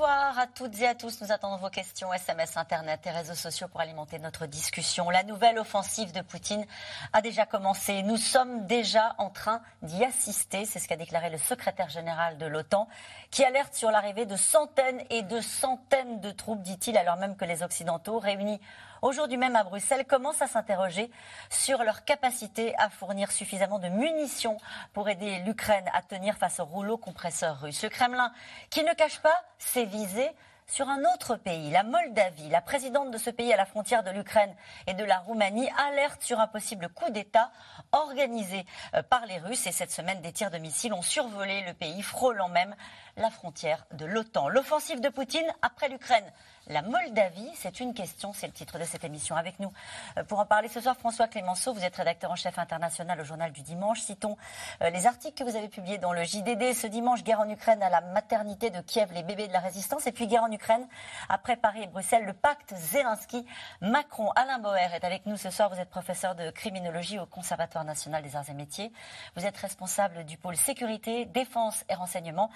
Bonsoir à toutes et à tous. Nous attendons vos questions, SMS, Internet et réseaux sociaux pour alimenter notre discussion. La nouvelle offensive de Poutine a déjà commencé. Nous sommes déjà en train d'y assister. C'est ce qu'a déclaré le secrétaire général de l'OTAN, qui alerte sur l'arrivée de centaines et de centaines de troupes, dit-il, alors même que les Occidentaux, réunis aujourd'hui même à Bruxelles, commencent à s'interroger sur leur capacité à fournir suffisamment de munitions pour aider l'Ukraine à tenir face au rouleau compresseur russe. Le Kremlin, qui ne cache pas ses visées, sur un autre pays, la Moldavie. La présidente de ce pays à la frontière de l'Ukraine et de la Roumanie alerte sur un possible coup d'État organisé euh, par les Russes. Et cette semaine, des tirs de missiles ont survolé le pays, frôlant même la frontière de l'OTAN. L'offensive de Poutine après l'Ukraine. La Moldavie, c'est une question, c'est le titre de cette émission. Avec nous euh, pour en parler ce soir, François Clémenceau, vous êtes rédacteur en chef international au journal du dimanche. Citons euh, les articles que vous avez publiés dans le JDD ce dimanche, guerre en Ukraine à la maternité de Kiev, les bébés de la résistance, et puis guerre en Ukraine après Paris et Bruxelles, le pacte Zelensky-Macron. Alain Boer est avec nous ce soir. Vous êtes professeur de criminologie au Conservatoire national des arts et métiers. Vous êtes responsable du pôle sécurité, défense et renseignement.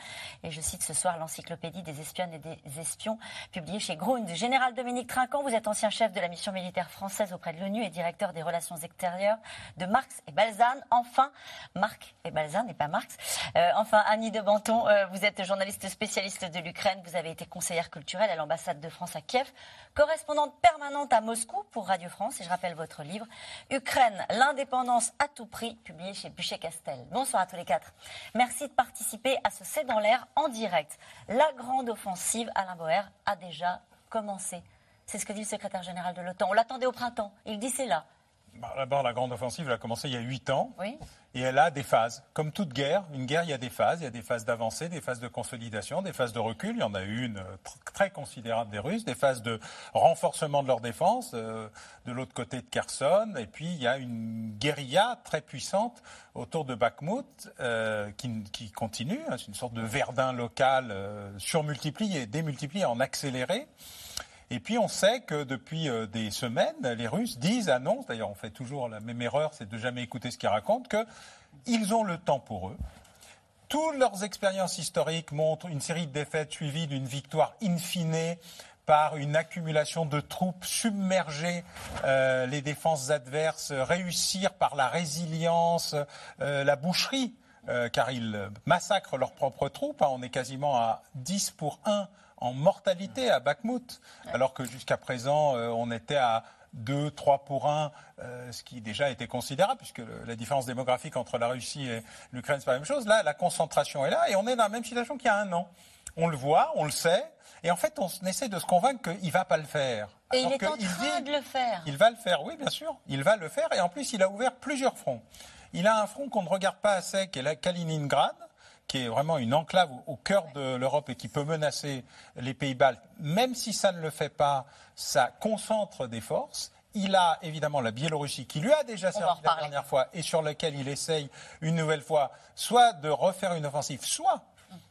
Et je cite ce soir l'encyclopédie des espionnes et des espions publiée chez Grund. Général Dominique Trinquant, vous êtes ancien chef de la mission militaire française auprès de l'ONU et directeur des relations extérieures de Marx et Balzane. Enfin, Marc et Balzane et pas Marx. Euh, enfin, Annie de Banton, euh, vous êtes journaliste spécialiste de l'Ukraine. Vous avez été conseillère culturelle à l'ambassade de France à Kiev, correspondante permanente à Moscou pour Radio France. Et je rappelle votre livre Ukraine, l'indépendance à tout prix, publié chez Buchet-Castel. Bonsoir à tous les quatre. Merci de participer à ce C'est dans l'air en direct. La grande offensive, Alain Boer, a déjà C'est ce que dit le secrétaire général de l'OTAN. On l'attendait au printemps. Il dit c'est là. Bah, D'abord, la grande offensive elle a commencé il y a huit ans. Oui. Et elle a des phases. Comme toute guerre, une guerre, il y a des phases. Il y a des phases d'avancée, des phases de consolidation, des phases de recul. Il y en a eu une euh, tr- très considérable des Russes, des phases de renforcement de leur défense, euh, de l'autre côté de Kherson. Et puis, il y a une guérilla très puissante autour de Bakhmut euh, qui, qui continue. hein. C'est une sorte de Verdun local euh, surmultiplié, démultiplié, en accéléré. Et puis on sait que depuis euh, des semaines, les Russes disent, annoncent, d'ailleurs on fait toujours la même erreur, c'est de jamais écouter ce qu'ils racontent, qu'ils ont le temps pour eux. Toutes leurs expériences historiques montrent une série de défaites suivies d'une victoire in fine par une accumulation de troupes, submerger euh, les défenses adverses, réussir par la résilience, euh, la boucherie, car ils massacrent leurs propres troupes. hein. on est quasiment à 10 pour 1 en mortalité à Bakhmut, alors que jusqu'à présent, euh, on était à 2, 3 pour 1, euh, ce qui déjà était considérable, puisque le- la différence démographique entre la Russie et l'Ukraine, c'est pas la même chose. Là, la concentration est là, et on est dans la même situation qu'il y a un an. On le voit, on le sait, et en fait, on essaie de se convaincre qu'il ne va pas le faire. Et il est en train dit- de le faire. il va le faire, oui, bien sûr. Il va le faire. Et en plus, il a ouvert plusieurs fronts. Il a un front qu'on ne regarde pas assez, qui est la Kaliningrad, qui est vraiment une enclave au, cœur de l'Europe et qui peut menacer les pays baltes. Même si ça ne le fait pas, ça concentre des forces. Il a évidemment la Biélorussie qui lui a déjà servi la dernière fois et sur laquelle il essaye une nouvelle fois, soit de refaire une offensive, soit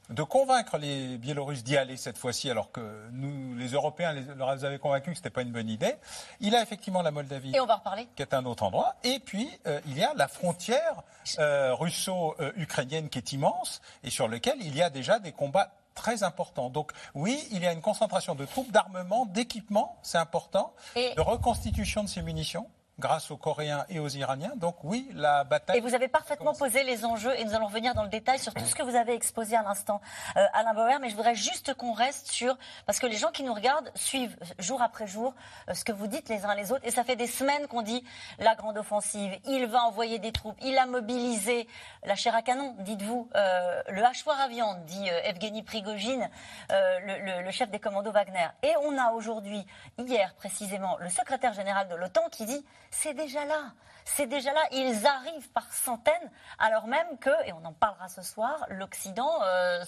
de convaincre les Biélorusses d'y aller cette fois-ci, alors que nous, les Européens, les, leur avaient convaincus que ce n'était pas une bonne idée. Il a effectivement la Moldavie Et on va en reparler. qui est un autre endroit. Et puis, euh, il y a la frontière euh, russo-ukrainienne qui est immense et sur laquelle il y a déjà des combats très importants. Donc oui, il y a une concentration de troupes, d'armement, d'équipements, c'est important, Et- de reconstitution de ces munitions grâce aux Coréens et aux Iraniens. Donc oui, la bataille... Et vous avez parfaitement posé les enjeux et nous allons revenir dans le détail sur tout ce que vous avez exposé à l'instant, euh, Alain Bauer. Mais je voudrais juste qu'on reste sur parce que les gens qui nous regardent suivent jour après jour euh, ce que vous dites les uns les autres et ça fait des semaines qu'on dit la grande offensive. Il va envoyer des troupes. Il a mobilisé la chair à canon, dites-vous, euh, le hachoir à viande, dit Evgeny Prigogine, le, le- le chef des commandos Wagner. Et on a aujourd'hui, hier précisément, le secrétaire général de l'OTAN qui dit c'est déjà là. C'est déjà là. Ils arrivent par centaines, alors même que, et on en parlera ce soir, l'Occident euh,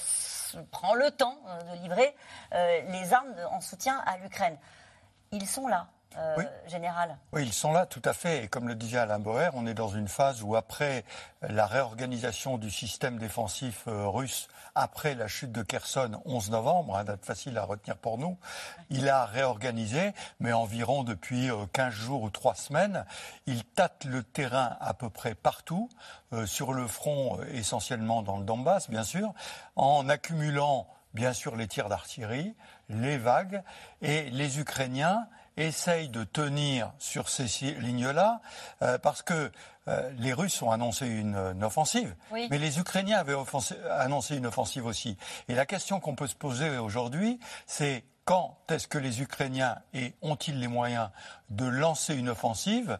prend le temps euh, de livrer euh, les armes en soutien à l'Ukraine. Ils sont là. Euh, général. Oui, ils sont là tout à fait. Et comme le disait Alain Boer, on est dans une phase où après la réorganisation du système défensif euh, russe, après la chute de Kherson, 11 novembre, hein, date facile à retenir pour nous, il a réorganisé, mais environ depuis 15 euh, jours ou 3 semaines. Il tâte le terrain à peu près partout, sur le front essentiellement dans le Donbass, bien sûr, en accumulant bien sûr les tirs d'artillerie, les vagues, et les Ukrainiens essaye de tenir sur ces lignes-là, euh, parce que euh, les Russes ont annoncé une, offensive, mais les Ukrainiens avaient annoncé une offensive aussi. Et la question qu'on peut se poser aujourd'hui, c'est quand est-ce que les Ukrainiens ont-ils les moyens de lancer une offensive?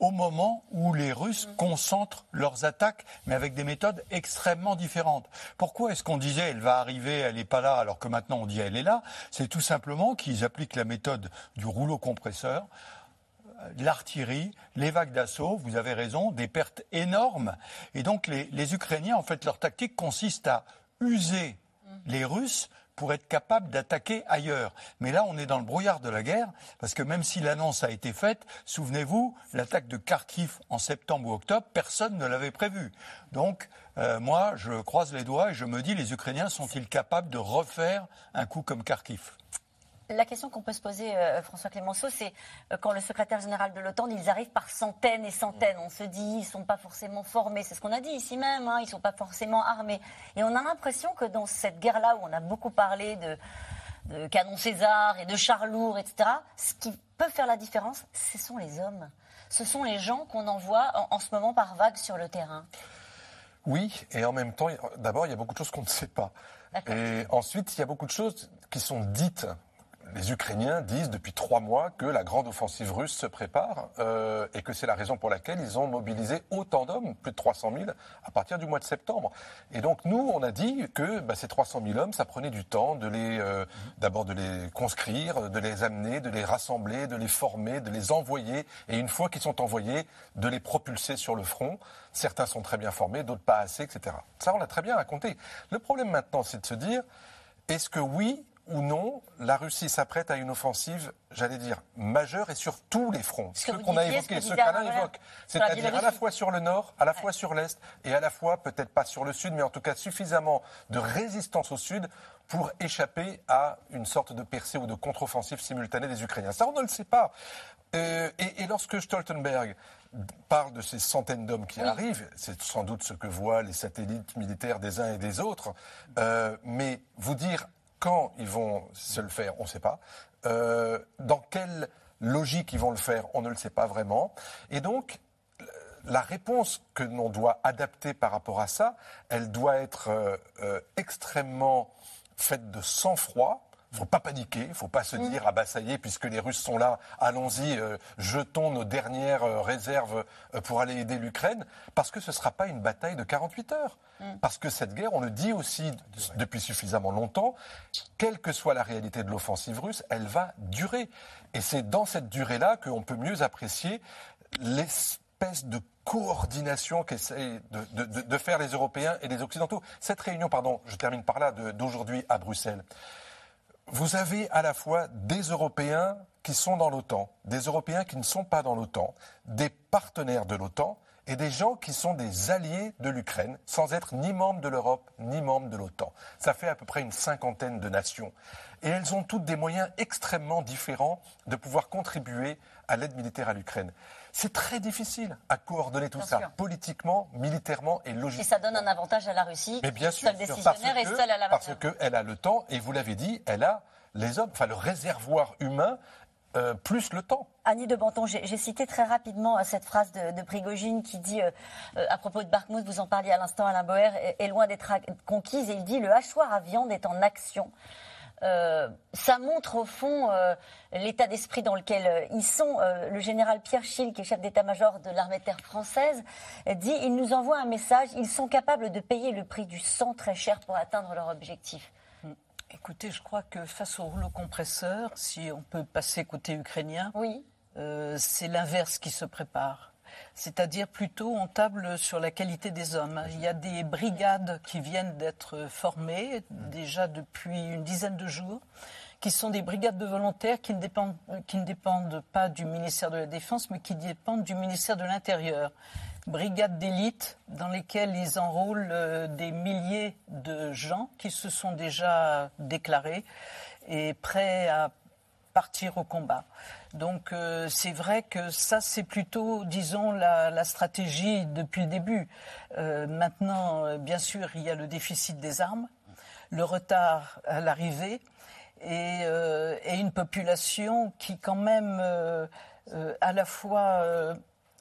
Au moment où les Russes concentrent leurs attaques, mais avec des méthodes extrêmement différentes. Pourquoi est-ce qu'on disait elle va arriver, elle n'est pas là, alors que maintenant on dit elle est là? C'est tout simplement qu'ils appliquent la méthode du rouleau compresseur l'artillerie, les vagues d'assaut, vous avez raison, des pertes énormes. Et donc les, les, Ukrainiens, en fait, leur tactique consiste à user les Russes pour être capable d'attaquer ailleurs. Mais là, on est dans le brouillard de la guerre, parce que même si l'annonce a été faite, souvenez-vous, l'attaque de Kharkiv en septembre ou octobre, personne ne l'avait prévu. Donc, euh, moi, je croise les doigts et je me dis, les Ukrainiens sont-ils capables de refaire un coup comme Kharkiv? La question qu'on peut se poser, euh, François Clémenceau, c'est euh, quand le secrétaire général de l'OTAN, ils arrivent par centaines et centaines. On se dit, ils ne sont pas forcément formés. C'est ce qu'on a dit ici même. Hein, ils ne sont pas forcément armés. Et on a l'impression que dans cette guerre-là, où on a beaucoup parlé de, de canon César et de chars lourds, etc., ce qui peut faire la différence, ce sont les hommes. Ce sont les gens qu'on envoie en, en ce moment par vagues sur le terrain. Oui, et en même temps, d'abord, il y a beaucoup de choses qu'on ne sait pas. Et ensuite, il y a beaucoup de choses qui sont dites les Ukrainiens disent depuis trois mois que la grande offensive russe se prépare euh, et que c'est la raison pour laquelle ils ont mobilisé autant d'hommes, plus de 300 000, à partir du mois de septembre. Et donc nous, on a dit que bah, ces 300 000 hommes, ça prenait du temps de les, euh, d'abord de les conscrire, de les amener, de les rassembler, de les former, de les envoyer, et une fois qu'ils sont envoyés, de les propulser sur le front. Certains sont très bien formés, d'autres pas assez, etc. Ça, on l'a très bien raconté. Le problème maintenant, c'est de se dire, est-ce que oui, ou non, la Russie s'apprête à une offensive, j'allais dire, majeure et sur tous les fronts. Ce, qu'on a évoqué, ce qu'Alain évoque. C'est-à-dire à la fois sur le nord, à la fois sur l'est et à la fois, peut-être pas sur le sud, mais en tout cas suffisamment de résistance au sud pour échapper à une sorte de percée ou de contre-offensive simultanée des Ukrainiens. Ça, on ne le sait pas. Euh, et, lorsque Stoltenberg parle de ces centaines d'hommes qui arrivent, c'est sans doute ce que voient les satellites militaires des uns et des autres, euh, mais vous dire quand ils vont se le faire, on ne sait pas. Euh, dans quelle logique ils vont le faire, on ne le sait pas vraiment. Et donc, la réponse que l'on doit adapter par rapport à ça, elle doit être euh, euh, extrêmement faite de sang-froid, faut pas paniquer, il ne faut pas se mm. dire ah bah ça y est puisque les Russes sont là, allons-y, euh, jetons nos dernières euh, réserves euh, pour aller aider l'Ukraine, parce que ce ne sera pas une bataille de 48 heures. Mm. Parce que cette guerre, on le dit aussi depuis suffisamment longtemps, quelle que soit la réalité de l'offensive russe, elle va durer. Et c'est dans cette durée-là qu'on peut mieux apprécier l'espèce de coordination qu'essayent de, de, faire les Européens et les Occidentaux. Cette réunion, pardon, je termine par là, d'aujourd'hui à Bruxelles vous avez à la fois des Européens qui sont dans l'OTAN, des Européens qui ne sont pas dans l'OTAN, des partenaires de l'OTAN et des gens qui sont des alliés de l'Ukraine, sans être ni membres de l'Europe, ni membres de l'OTAN. Ça fait à peu près une cinquantaine de nations. Et elles ont toutes des moyens extrêmement différents de pouvoir contribuer à l'aide militaire à l'Ukraine. C'est très difficile à coordonner tout ça, politiquement, militairement et logiquement. Et ça donne un avantage à la Russie, Mais bien sûr, seule décisionnaire et seule à la Parce qu'elle a le temps, et vous l'avez dit, elle a les hommes, enfin le réservoir humain euh, plus le temps. Annie de Banton, j'ai cité très rapidement euh, cette phrase de, de Prigogine qui dit, euh, à propos de Bakhmut, vous en parliez à l'instant, Alain Boer, est, loin d'être conquise, et il dit, le hachoir à viande est en action. Euh, ça montre au fond euh, l'état d'esprit dans lequel euh, ils sont. le général Pierre Schill, qui est chef d'état-major de l'armée de terre française, dit il nous envoie un message. Ils sont capables de payer le prix du sang très cher pour atteindre leur objectif. Hmm. Écoutez, je crois que face au rouleau compresseur, si on peut passer côté ukrainien, oui. c'est l'inverse qui se prépare c'est-à-dire plutôt on table sur la qualité des hommes. Il y a des brigades qui viennent d'être formées déjà depuis une dizaine de jours qui sont des brigades de volontaires qui ne dépendent, pas du ministère de la Défense, mais qui dépendent du ministère de l'Intérieur. Brigades d'élite dans lesquelles ils enrôlent euh, des milliers de gens qui se sont déjà déclarés et prêts à partir au combat. Donc euh, c'est vrai que ça c'est plutôt, disons, la, stratégie depuis le début. Euh, maintenant, euh, bien sûr, il y a le déficit des armes, le retard à l'arrivée et, une population qui quand même à la fois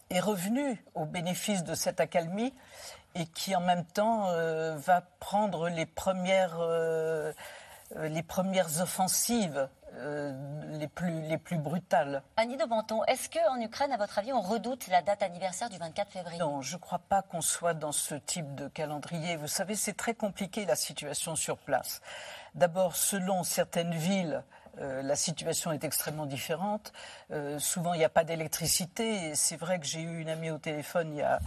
est revenue au bénéfice de cette accalmie et qui en même temps va prendre les premières les premières offensives euh, les, plus, les plus brutales. Annie de Banton, est-ce qu'en Ukraine, à votre avis, on redoute la date anniversaire du 24 février? Non, je ne crois pas qu'on soit dans ce type de calendrier. Vous savez, c'est très compliqué la situation sur place. D'abord, selon certaines villes, euh, la situation est extrêmement différente. Euh, souvent, il n'y a pas d'électricité. C'est vrai que j'ai eu une amie au téléphone il y a,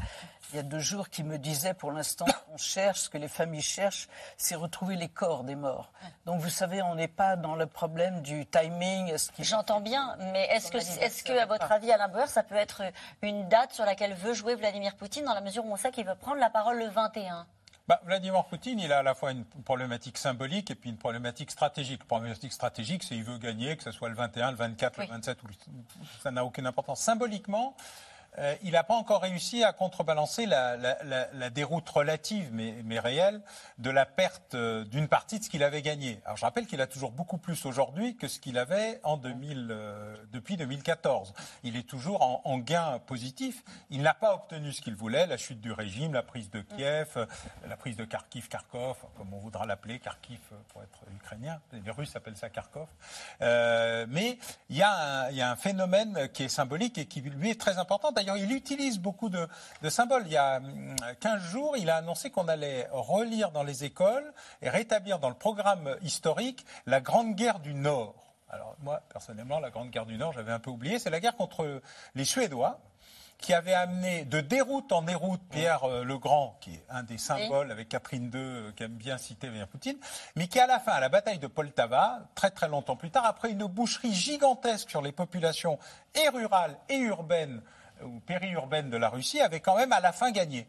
il y a deux jours qui me disait, pour l'instant, on cherche, ce que les familles cherchent, c'est retrouver les corps des morts. Donc, vous savez, on n'est pas dans le problème du timing. J'entends bien, mais est-ce que, est-ce que, à votre avis, Alain Bauer, ça peut être une date sur laquelle veut jouer Vladimir Poutine, dans la mesure où on sait qu'il veut prendre la parole le 21 bah, Vladimir Poutine, il a à la fois une problématique symbolique et puis une problématique stratégique. La problématique stratégique, c'est qu'il veut gagner, que ce soit le 21, le 24, oui. le 27, ou ça n'a aucune importance. Symboliquement, euh, il n'a pas encore réussi à contrebalancer la, déroute relative, mais, réelle, de la perte euh, d'une partie de ce qu'il avait gagné. Alors je rappelle qu'il a toujours beaucoup plus aujourd'hui que ce qu'il avait en 2000, euh, depuis 2014. Il est toujours en, gain positif. Il n'a pas obtenu ce qu'il voulait, la chute du régime, la prise de Kiev, la prise de Kharkiv, Kharkov, comme on voudra l'appeler, Kharkiv pour être ukrainien. Les Russes appellent ça Kharkov. mais il y, a un, phénomène qui est symbolique et qui lui est très important. Il utilise beaucoup de, de, symboles. Il y a 15 hum, jours, il a annoncé qu'on allait relire dans les écoles et rétablir dans le programme historique la Grande Guerre du Nord. Alors moi, personnellement, la Grande Guerre du Nord, j'avais un peu oublié. C'est la guerre contre les Suédois qui avait amené de déroute en déroute Pierre euh, le Grand, qui est un des symboles avec Catherine II, euh, qui aime bien citer Vladimir Poutine, mais qui à la fin, à la bataille de Poltava, très très longtemps plus tard, après une boucherie gigantesque sur les populations et rurales et urbaines ou périurbaine de la Russie avait quand même à la fin gagné.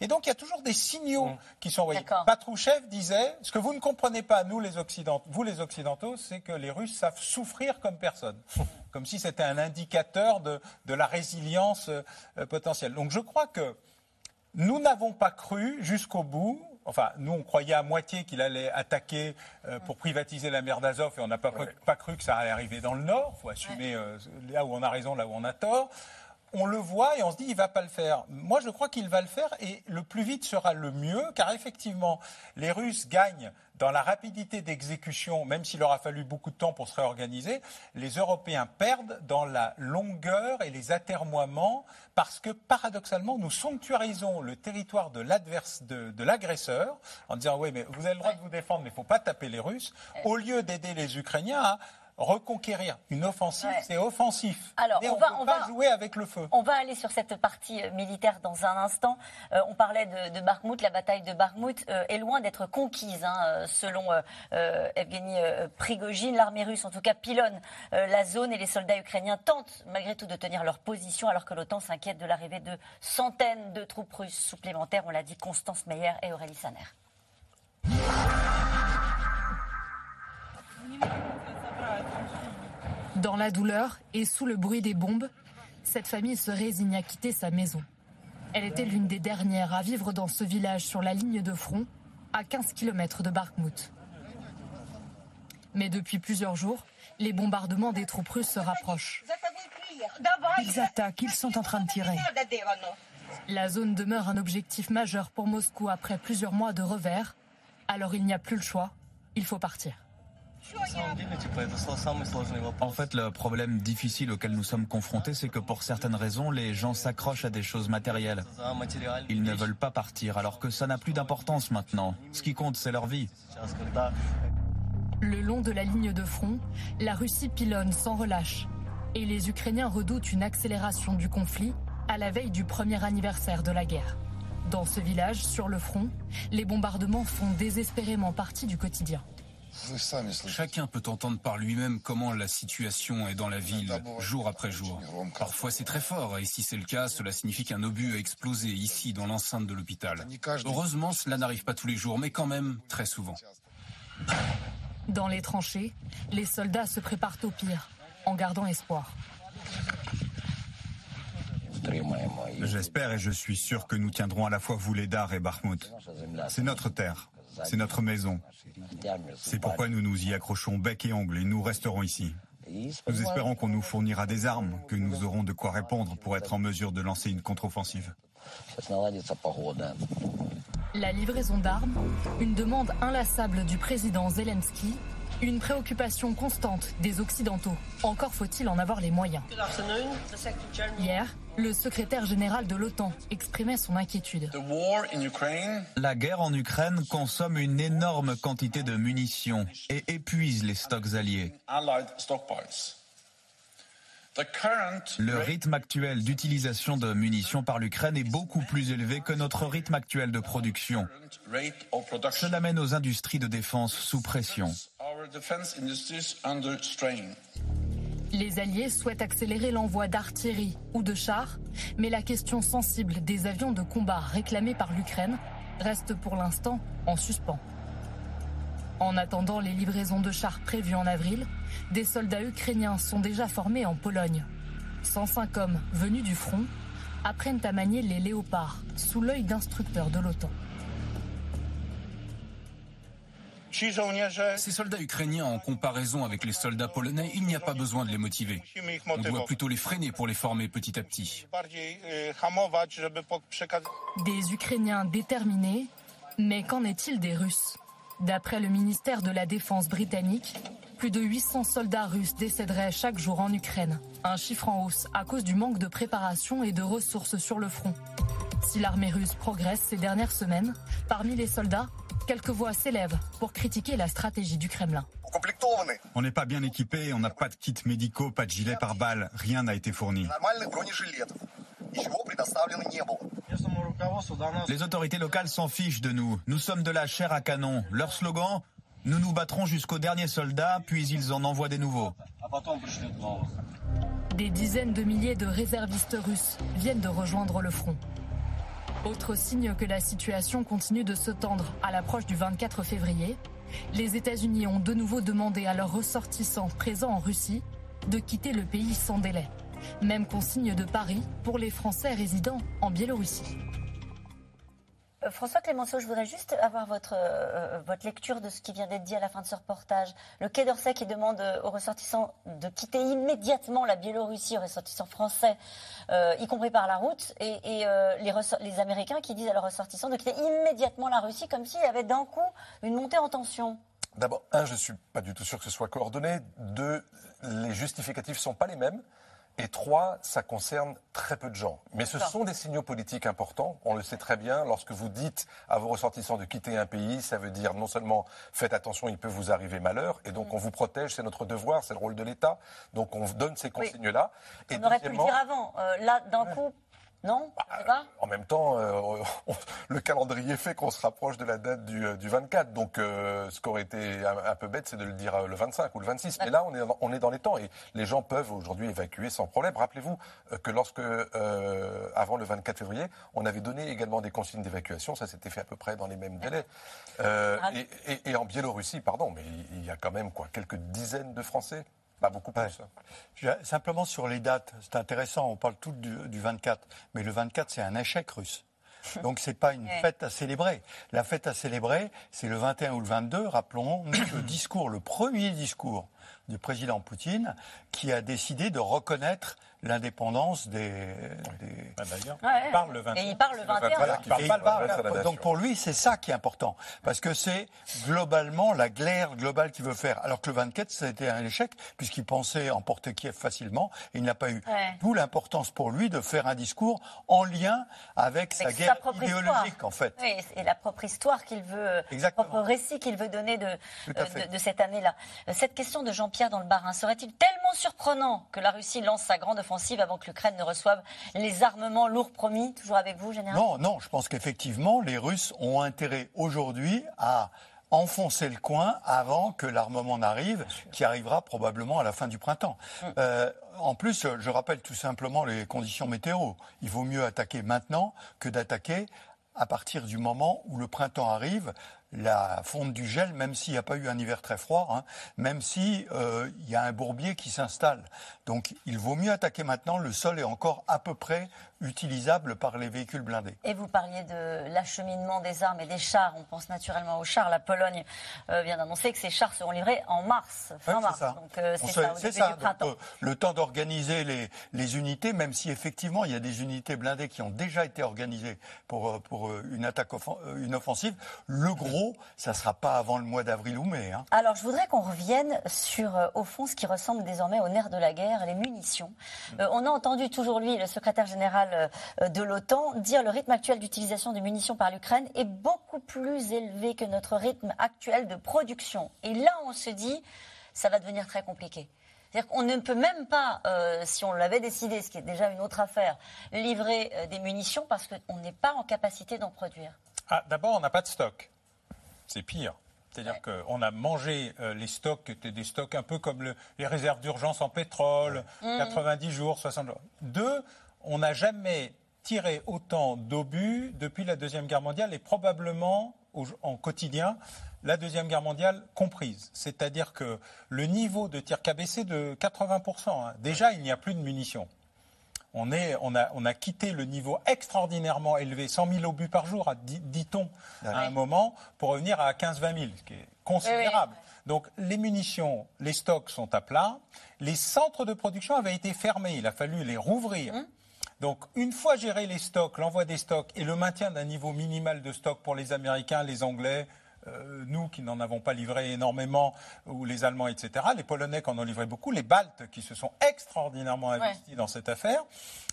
Et donc il y a toujours des signaux mmh. qui sont envoyés. Patrouchev disait ce que vous ne comprenez pas, nous les Occidentaux, vous les Occidentaux, c'est que les Russes savent souffrir comme personne, comme si c'était un indicateur de, de la résilience euh, potentielle. Donc je crois que nous n'avons pas cru jusqu'au bout. Enfin, nous, on croyait à moitié qu'il allait attaquer euh, pour privatiser la mer d'Azov et on n'a pas, ouais. pas, cru que ça allait arriver dans le Nord. Il faut assumer euh, là où on a raison, là où on a tort on le voit et on se dit il va pas le faire. Moi, je crois qu'il va le faire et le plus vite sera le mieux, car effectivement, les Russes gagnent dans la rapidité d'exécution, même s'il aura fallu beaucoup de temps pour se réorganiser. Les Européens perdent dans la longueur et les atermoiements, parce que paradoxalement, nous sanctuarisons le territoire de l'agresseur de, de en disant oui, mais vous avez le droit de vous défendre, mais il ne faut pas taper les Russes, au lieu d'aider les Ukrainiens à reconquérir. Une offensive, ouais. c'est offensif. Alors, Mais on, on va, peut on pas va, jouer avec le feu. On va aller sur cette partie euh, militaire dans un instant. Euh, on parlait de, de. La bataille de Bakhmut euh, est loin d'être conquise, hein, selon euh Evgeny Prigogine. L'armée russe, en tout cas, pilonne la zone et les soldats ukrainiens tentent malgré tout de tenir leur position, alors que l'OTAN s'inquiète de l'arrivée de centaines de troupes russes supplémentaires. On l'a dit, Constance Meyer et Aurélie Saner. Dans la douleur et sous le bruit des bombes, cette famille se résigne à quitter sa maison. Elle était l'une des dernières à vivre dans ce village sur la ligne de front, à 15 km de Bakhmut. Mais depuis plusieurs jours, les bombardements des troupes russes se rapprochent. Ils attaquent, ils sont en train de tirer. La zone demeure un objectif majeur pour Moscou après plusieurs mois de revers. Alors il n'y a plus le choix, il faut partir. En fait, le problème difficile auquel nous sommes confrontés, c'est que pour certaines raisons, les gens s'accrochent à des choses matérielles. Ils ne veulent pas partir, alors que ça n'a plus d'importance maintenant. Ce qui compte, c'est leur vie. Le long de la ligne de front, la Russie pilonne sans relâche. Et les Ukrainiens redoutent une accélération du conflit à la veille du premier anniversaire de la guerre. Dans ce village, sur le front, les bombardements font désespérément partie du quotidien. Chacun peut entendre par lui-même comment la situation est dans la ville, jour après jour. Parfois c'est très fort, et si c'est le cas, cela signifie qu'un obus a explosé ici, dans l'enceinte de l'hôpital. Heureusement, cela n'arrive pas tous les jours, mais quand même très souvent. Dans les tranchées, les soldats se préparent au pire, en gardant espoir. J'espère et je suis sûr que nous tiendrons à la fois Vouledar et Bakhmut. C'est notre terre, c'est notre maison. C'est pourquoi nous nous y accrochons bec et ongle et nous resterons ici. Nous espérons qu'on nous fournira des armes, que nous aurons de quoi répondre pour être en mesure de lancer une contre-offensive. La livraison d'armes, une demande inlassable du président Zelensky, une préoccupation constante des Occidentaux. Encore faut-il en avoir les moyens. Hier, le secrétaire général de l'OTAN exprimait son inquiétude. La guerre en Ukraine consomme une énorme quantité de munitions et épuise les stocks alliés. Le rythme actuel d'utilisation de munitions par l'Ukraine est beaucoup plus élevé que notre rythme actuel de production. Cela met nos industries de défense sous pression. Les Alliés souhaitent accélérer l'envoi d'artillerie ou de chars, mais la question sensible des avions de combat réclamés par l'Ukraine reste pour l'instant en suspens. En attendant les livraisons de chars prévues en avril, des soldats ukrainiens sont déjà formés en Pologne. 105 hommes venus du front apprennent à manier les léopards sous l'œil d'instructeurs de l'OTAN. Ces soldats ukrainiens, en comparaison avec les soldats polonais, il n'y a pas besoin de les motiver. On doit plutôt les freiner pour les former petit à petit. Des Ukrainiens déterminés, mais qu'en est-il des Russes? D'après le ministère de la Défense britannique, plus de 800 soldats russes décéderaient chaque jour en Ukraine, un chiffre en hausse à cause du manque de préparation et de ressources sur le front. Si l'armée russe progresse ces dernières semaines, parmi les soldats, quelques voix s'élèvent pour critiquer la stratégie du Kremlin. On n'est pas bien équipé, on n'a pas de kits médicaux, pas de gilets par balles, rien n'a été fourni. Les autorités locales s'en fichent de nous. Nous sommes de la chair à canon. Leur slogan Nous nous battrons jusqu'au dernier soldat, puis ils en envoient des nouveaux. Des dizaines de milliers de réservistes russes viennent de rejoindre le front. Autre signe que la situation continue de se tendre à l'approche du 24 février, les États-Unis ont de nouveau demandé à leurs ressortissants présents en Russie de quitter le pays sans délai. Même consigne de Paris pour les Français résidant en Biélorussie. Euh, François Clémenceau, je voudrais juste avoir votre, euh, votre lecture de ce qui vient d'être dit à la fin de ce reportage. Le Quai d'Orsay qui demande euh, aux ressortissants de quitter immédiatement la Biélorussie, aux ressortissants français, euh, y compris par la route, et, et euh, les, les, Américains qui disent à leurs ressortissants de quitter immédiatement la Russie, comme s'il y avait d'un coup une montée en tension. D'abord, un, je ne suis pas du tout sûr que ce soit coordonné. Deux, les justificatifs ne sont pas les mêmes. Et trois, ça concerne très peu de gens. Mais ce sont des signaux politiques importants. On le sait très bien. Lorsque vous dites à vos ressortissants de quitter un pays, ça veut dire non seulement faites attention, il peut vous arriver malheur. Et donc mm. on vous protège, c'est notre devoir, c'est le rôle de l'État. Donc on donne ces consignes-là. Oui. On aurait pu le dire avant. Euh, là, d'un ouais. coup, non bah, En même temps, euh, on, le calendrier fait qu'on se rapproche de la date du, du 24. Donc, euh, ce qui aurait été un, un peu bête, c'est de le dire euh, le 25 ou le 26. Mais là, on est, on est dans les temps et les gens peuvent aujourd'hui évacuer sans problème. Rappelez-vous euh, que lorsque, euh, avant le 24 février, on avait donné également des consignes d'évacuation. Ça s'était fait à peu près dans les mêmes délais. Et, et, et, en Biélorussie, pardon, mais il y a quand même quoi, quelques dizaines de Français pas beaucoup plus. Ouais. Simplement sur les dates, c'est intéressant, on parle tout du, du 24, mais le 24 c'est un échec russe. Donc c'est pas une ouais. fête à célébrer. La fête à célébrer, c'est le 21 ou le 22. Rappelons le discours, le premier discours du président Poutine, qui a décidé de reconnaître l'indépendance des. des... Ouais. Il parle le 21. Et il parle le 21. Voilà. Il parle parle, donc pour lui, c'est ça qui est important. Parce que c'est globalement la glaire globale qu'il veut faire. Alors que le 24, ça a été un échec, puisqu'il pensait emporter Kiev facilement, et il n'a pas eu. Ouais. D'où l'importance pour lui de faire un discours en lien avec, avec sa guerre sa idéologique, histoire. en fait. Oui, et la propre histoire qu'il veut, le propre récit qu'il veut donner de, de, de, cette année-là. Cette question de Jean-Pierre dans le Barin, serait-il tellement surprenant que la Russie lance sa grande offensive avant que l'Ukraine ne reçoive les armements lourds promis Toujours avec vous, général Non, non, je pense qu'effectivement, les Russes ont intérêt aujourd'hui à enfoncer le coin avant que l'armement n'arrive, qui arrivera probablement à la fin du printemps. Mm. Euh, en plus, je rappelle tout simplement les conditions météo. Il vaut mieux attaquer maintenant que d'attaquer à partir du moment où le printemps arrive, la fonte du gel, même s'il n'y a pas eu un hiver très froid, hein, même s'il euh, y a un bourbier qui s'installe. Donc il vaut mieux attaquer maintenant, le sol est encore à peu près utilisable par les véhicules blindés. Et vous parliez de l'acheminement des armes et des chars. On pense naturellement aux chars. La Pologne euh, vient d'annoncer que ces chars seront livrés en mars, fin mars. Donc euh, c'est ça, euh, le temps d'organiser les, les, unités, même si effectivement il y a des unités blindées qui ont déjà été organisées pour, pour une attaque une offensive, le gros, ça ne sera pas avant le mois d'avril ou mai. Hein. Alors je voudrais qu'on revienne sur, au fond, ce qui ressemble désormais au nerf de la guerre, les munitions. on a entendu toujours lui, le secrétaire général euh, de l'OTAN, dire le rythme actuel d'utilisation des munitions par l'Ukraine est beaucoup plus élevé que notre rythme actuel de production. Et là, on se dit, ça va devenir très compliqué. C'est-à-dire qu'on ne peut même pas, euh, si on l'avait décidé, ce qui est déjà une autre affaire, livrer euh, des munitions parce qu'on n'est pas en capacité d'en produire. Ah, D'abord, on n'a pas de stock. C'est pire. C'est-à-dire qu'on a mangé les stocks, qui étaient des stocks un peu comme les réserves d'urgence en pétrole, 90 mmh. jours, 60 jours. Deux, on n'a jamais tiré autant d'obus depuis la Deuxième Guerre mondiale et probablement en quotidien la Deuxième Guerre mondiale comprise. C'est-à-dire que le niveau de tir a baissé de 80%. Hein. Déjà, il n'y a plus de munitions. On, a, quitté le niveau extraordinairement élevé, 100 000 obus par jour, dit-on, à un moment, pour revenir à 15-20 000, ce qui est considérable. Donc les munitions, les stocks sont à plat. Les centres de production avaient été fermés. Il a fallu les rouvrir. Hum. Donc, une fois géré les stocks, l'envoi des stocks et le maintien d'un niveau minimal de stock pour les Américains, les Anglais, euh, nous qui n'en avons pas livré énormément, ou les Allemands, etc., les Polonais qui en ont livré beaucoup, les Baltes qui se sont extraordinairement investis dans cette affaire,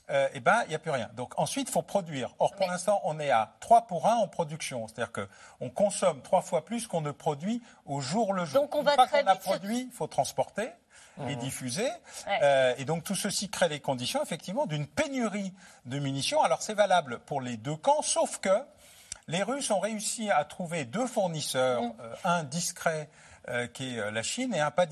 euh, eh ben, il n'y a plus rien. Donc ensuite, il faut produire. Or, pour l'instant, on est à 3 pour 1 en production. C'est-à-dire qu'on consomme trois fois plus qu'on ne produit au jour le jour. Donc on va très a produit, il faut transporter et diffusé. Euh, et donc tout ceci crée les conditions effectivement d'une pénurie de munitions. Alors c'est valable pour les deux camps, sauf que les Russes ont réussi à trouver deux fournisseurs, mm. euh, un discret euh, qui est la Chine et, un pas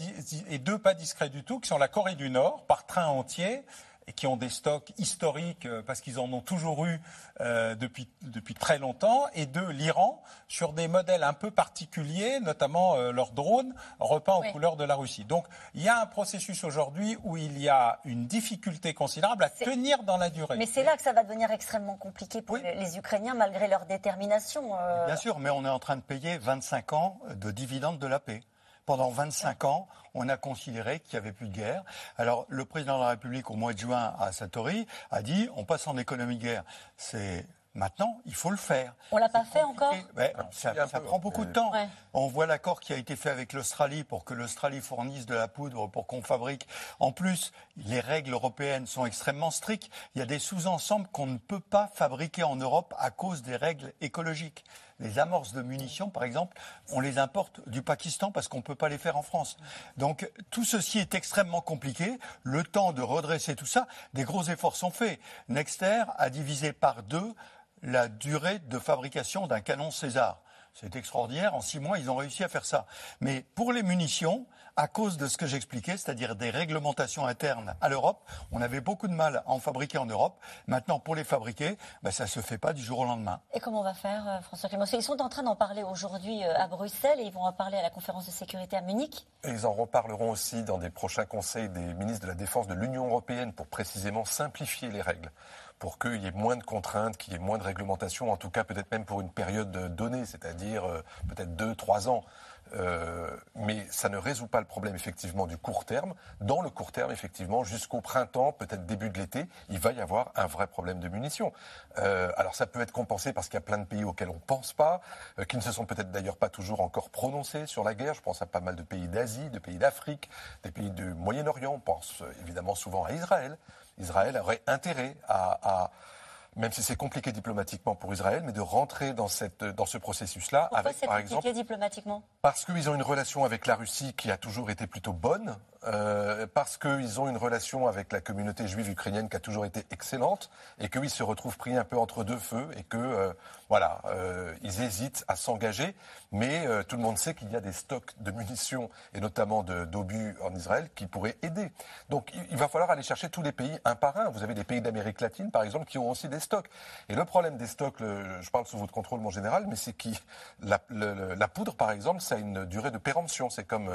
et deux pas discrets du tout, qui sont la Corée du Nord, par train entier et qui ont des stocks historiques euh, parce qu'ils en ont toujours eu euh, depuis, depuis très longtemps, et de l'Iran sur des modèles un peu particuliers, notamment euh, leurs drones repeints aux couleurs de la Russie. Donc il y a un processus aujourd'hui où il y a une difficulté considérable à tenir dans la durée. Mais c'est là que ça va devenir extrêmement compliqué pour les, Ukrainiens malgré leur détermination. Bien sûr, mais on est en train de payer 25 ans de dividendes de la paix. Pendant 25 ans, on a considéré qu'il n'y avait plus de guerre. Alors, le président de la République, au mois de juin, à Satori, a dit on passe en économie de guerre. C'est Maintenant, il faut le faire. On l'a pas fait encore Ça, prend beaucoup de temps. On voit l'accord qui a été fait avec l'Australie pour que l'Australie fournisse de la poudre pour qu'on fabrique. En plus, les règles européennes sont extrêmement strictes. Il y a des sous-ensembles qu'on ne peut pas fabriquer en Europe à cause des règles écologiques. Les amorces de munitions, par exemple, on les importe du Pakistan parce qu'on ne peut pas les faire en France. Donc tout ceci est extrêmement compliqué. Le temps de redresser tout ça, des gros efforts sont faits. Nexter a divisé par deux la durée de fabrication d'un canon César. C'est extraordinaire. En six mois, ils ont réussi à faire ça. Mais pour les munitions, à cause de ce que j'expliquais, c'est-à-dire des réglementations internes à l'Europe, on avait beaucoup de mal à en fabriquer en Europe. Maintenant, pour les fabriquer, ben, ça ne se fait pas du jour au lendemain. Et comment on va faire, euh, François Clément? Ils sont en train d'en parler aujourd'hui euh, à Bruxelles et ils vont en parler à la conférence de sécurité à Munich. Et ils en reparleront aussi dans des prochains conseils des ministres de la Défense de l'Union européenne pour précisément simplifier les règles pour qu'il y ait moins de contraintes, qu'il y ait moins de réglementation, en tout cas peut-être même pour une période donnée, c'est-à-dire euh, peut-être deux, trois ans. Euh, mais ça ne résout pas le problème effectivement du court terme. Dans le court terme, effectivement, jusqu'au printemps, peut-être début de l'été, il va y avoir un vrai problème de munitions. Euh, alors ça peut être compensé parce qu'il y a plein de pays auxquels on ne pense pas, qui ne se sont peut-être d'ailleurs pas toujours encore prononcés sur la guerre. Je pense à pas mal de pays d'Asie, de pays d'Afrique, des pays du Moyen-Orient. On pense évidemment souvent à Israël. Israël aurait intérêt à, même si c'est compliqué diplomatiquement pour Israël, mais de rentrer dans, cette, dans ce processus-là. Pourquoi c'est compliqué diplomatiquement? Parce qu'ils ont une relation avec la Russie qui a toujours été plutôt bonne. Euh, parce qu'ils ont une relation avec la communauté juive ukrainienne qui a toujours été excellente et qu'ils se retrouvent pris un peu entre deux feux et que euh, voilà, euh, ils hésitent à s'engager. Mais tout le monde sait qu'il y a des stocks de munitions et notamment d'obus en Israël qui pourraient aider. Donc il, va falloir aller chercher tous les pays un par un. Vous avez des pays d'Amérique latine, par exemple, qui ont aussi des stocks. Et le problème des stocks, je parle sous votre contrôle, mon général, mais c'est que la, poudre, par exemple, ça a une durée de péremption. C'est comme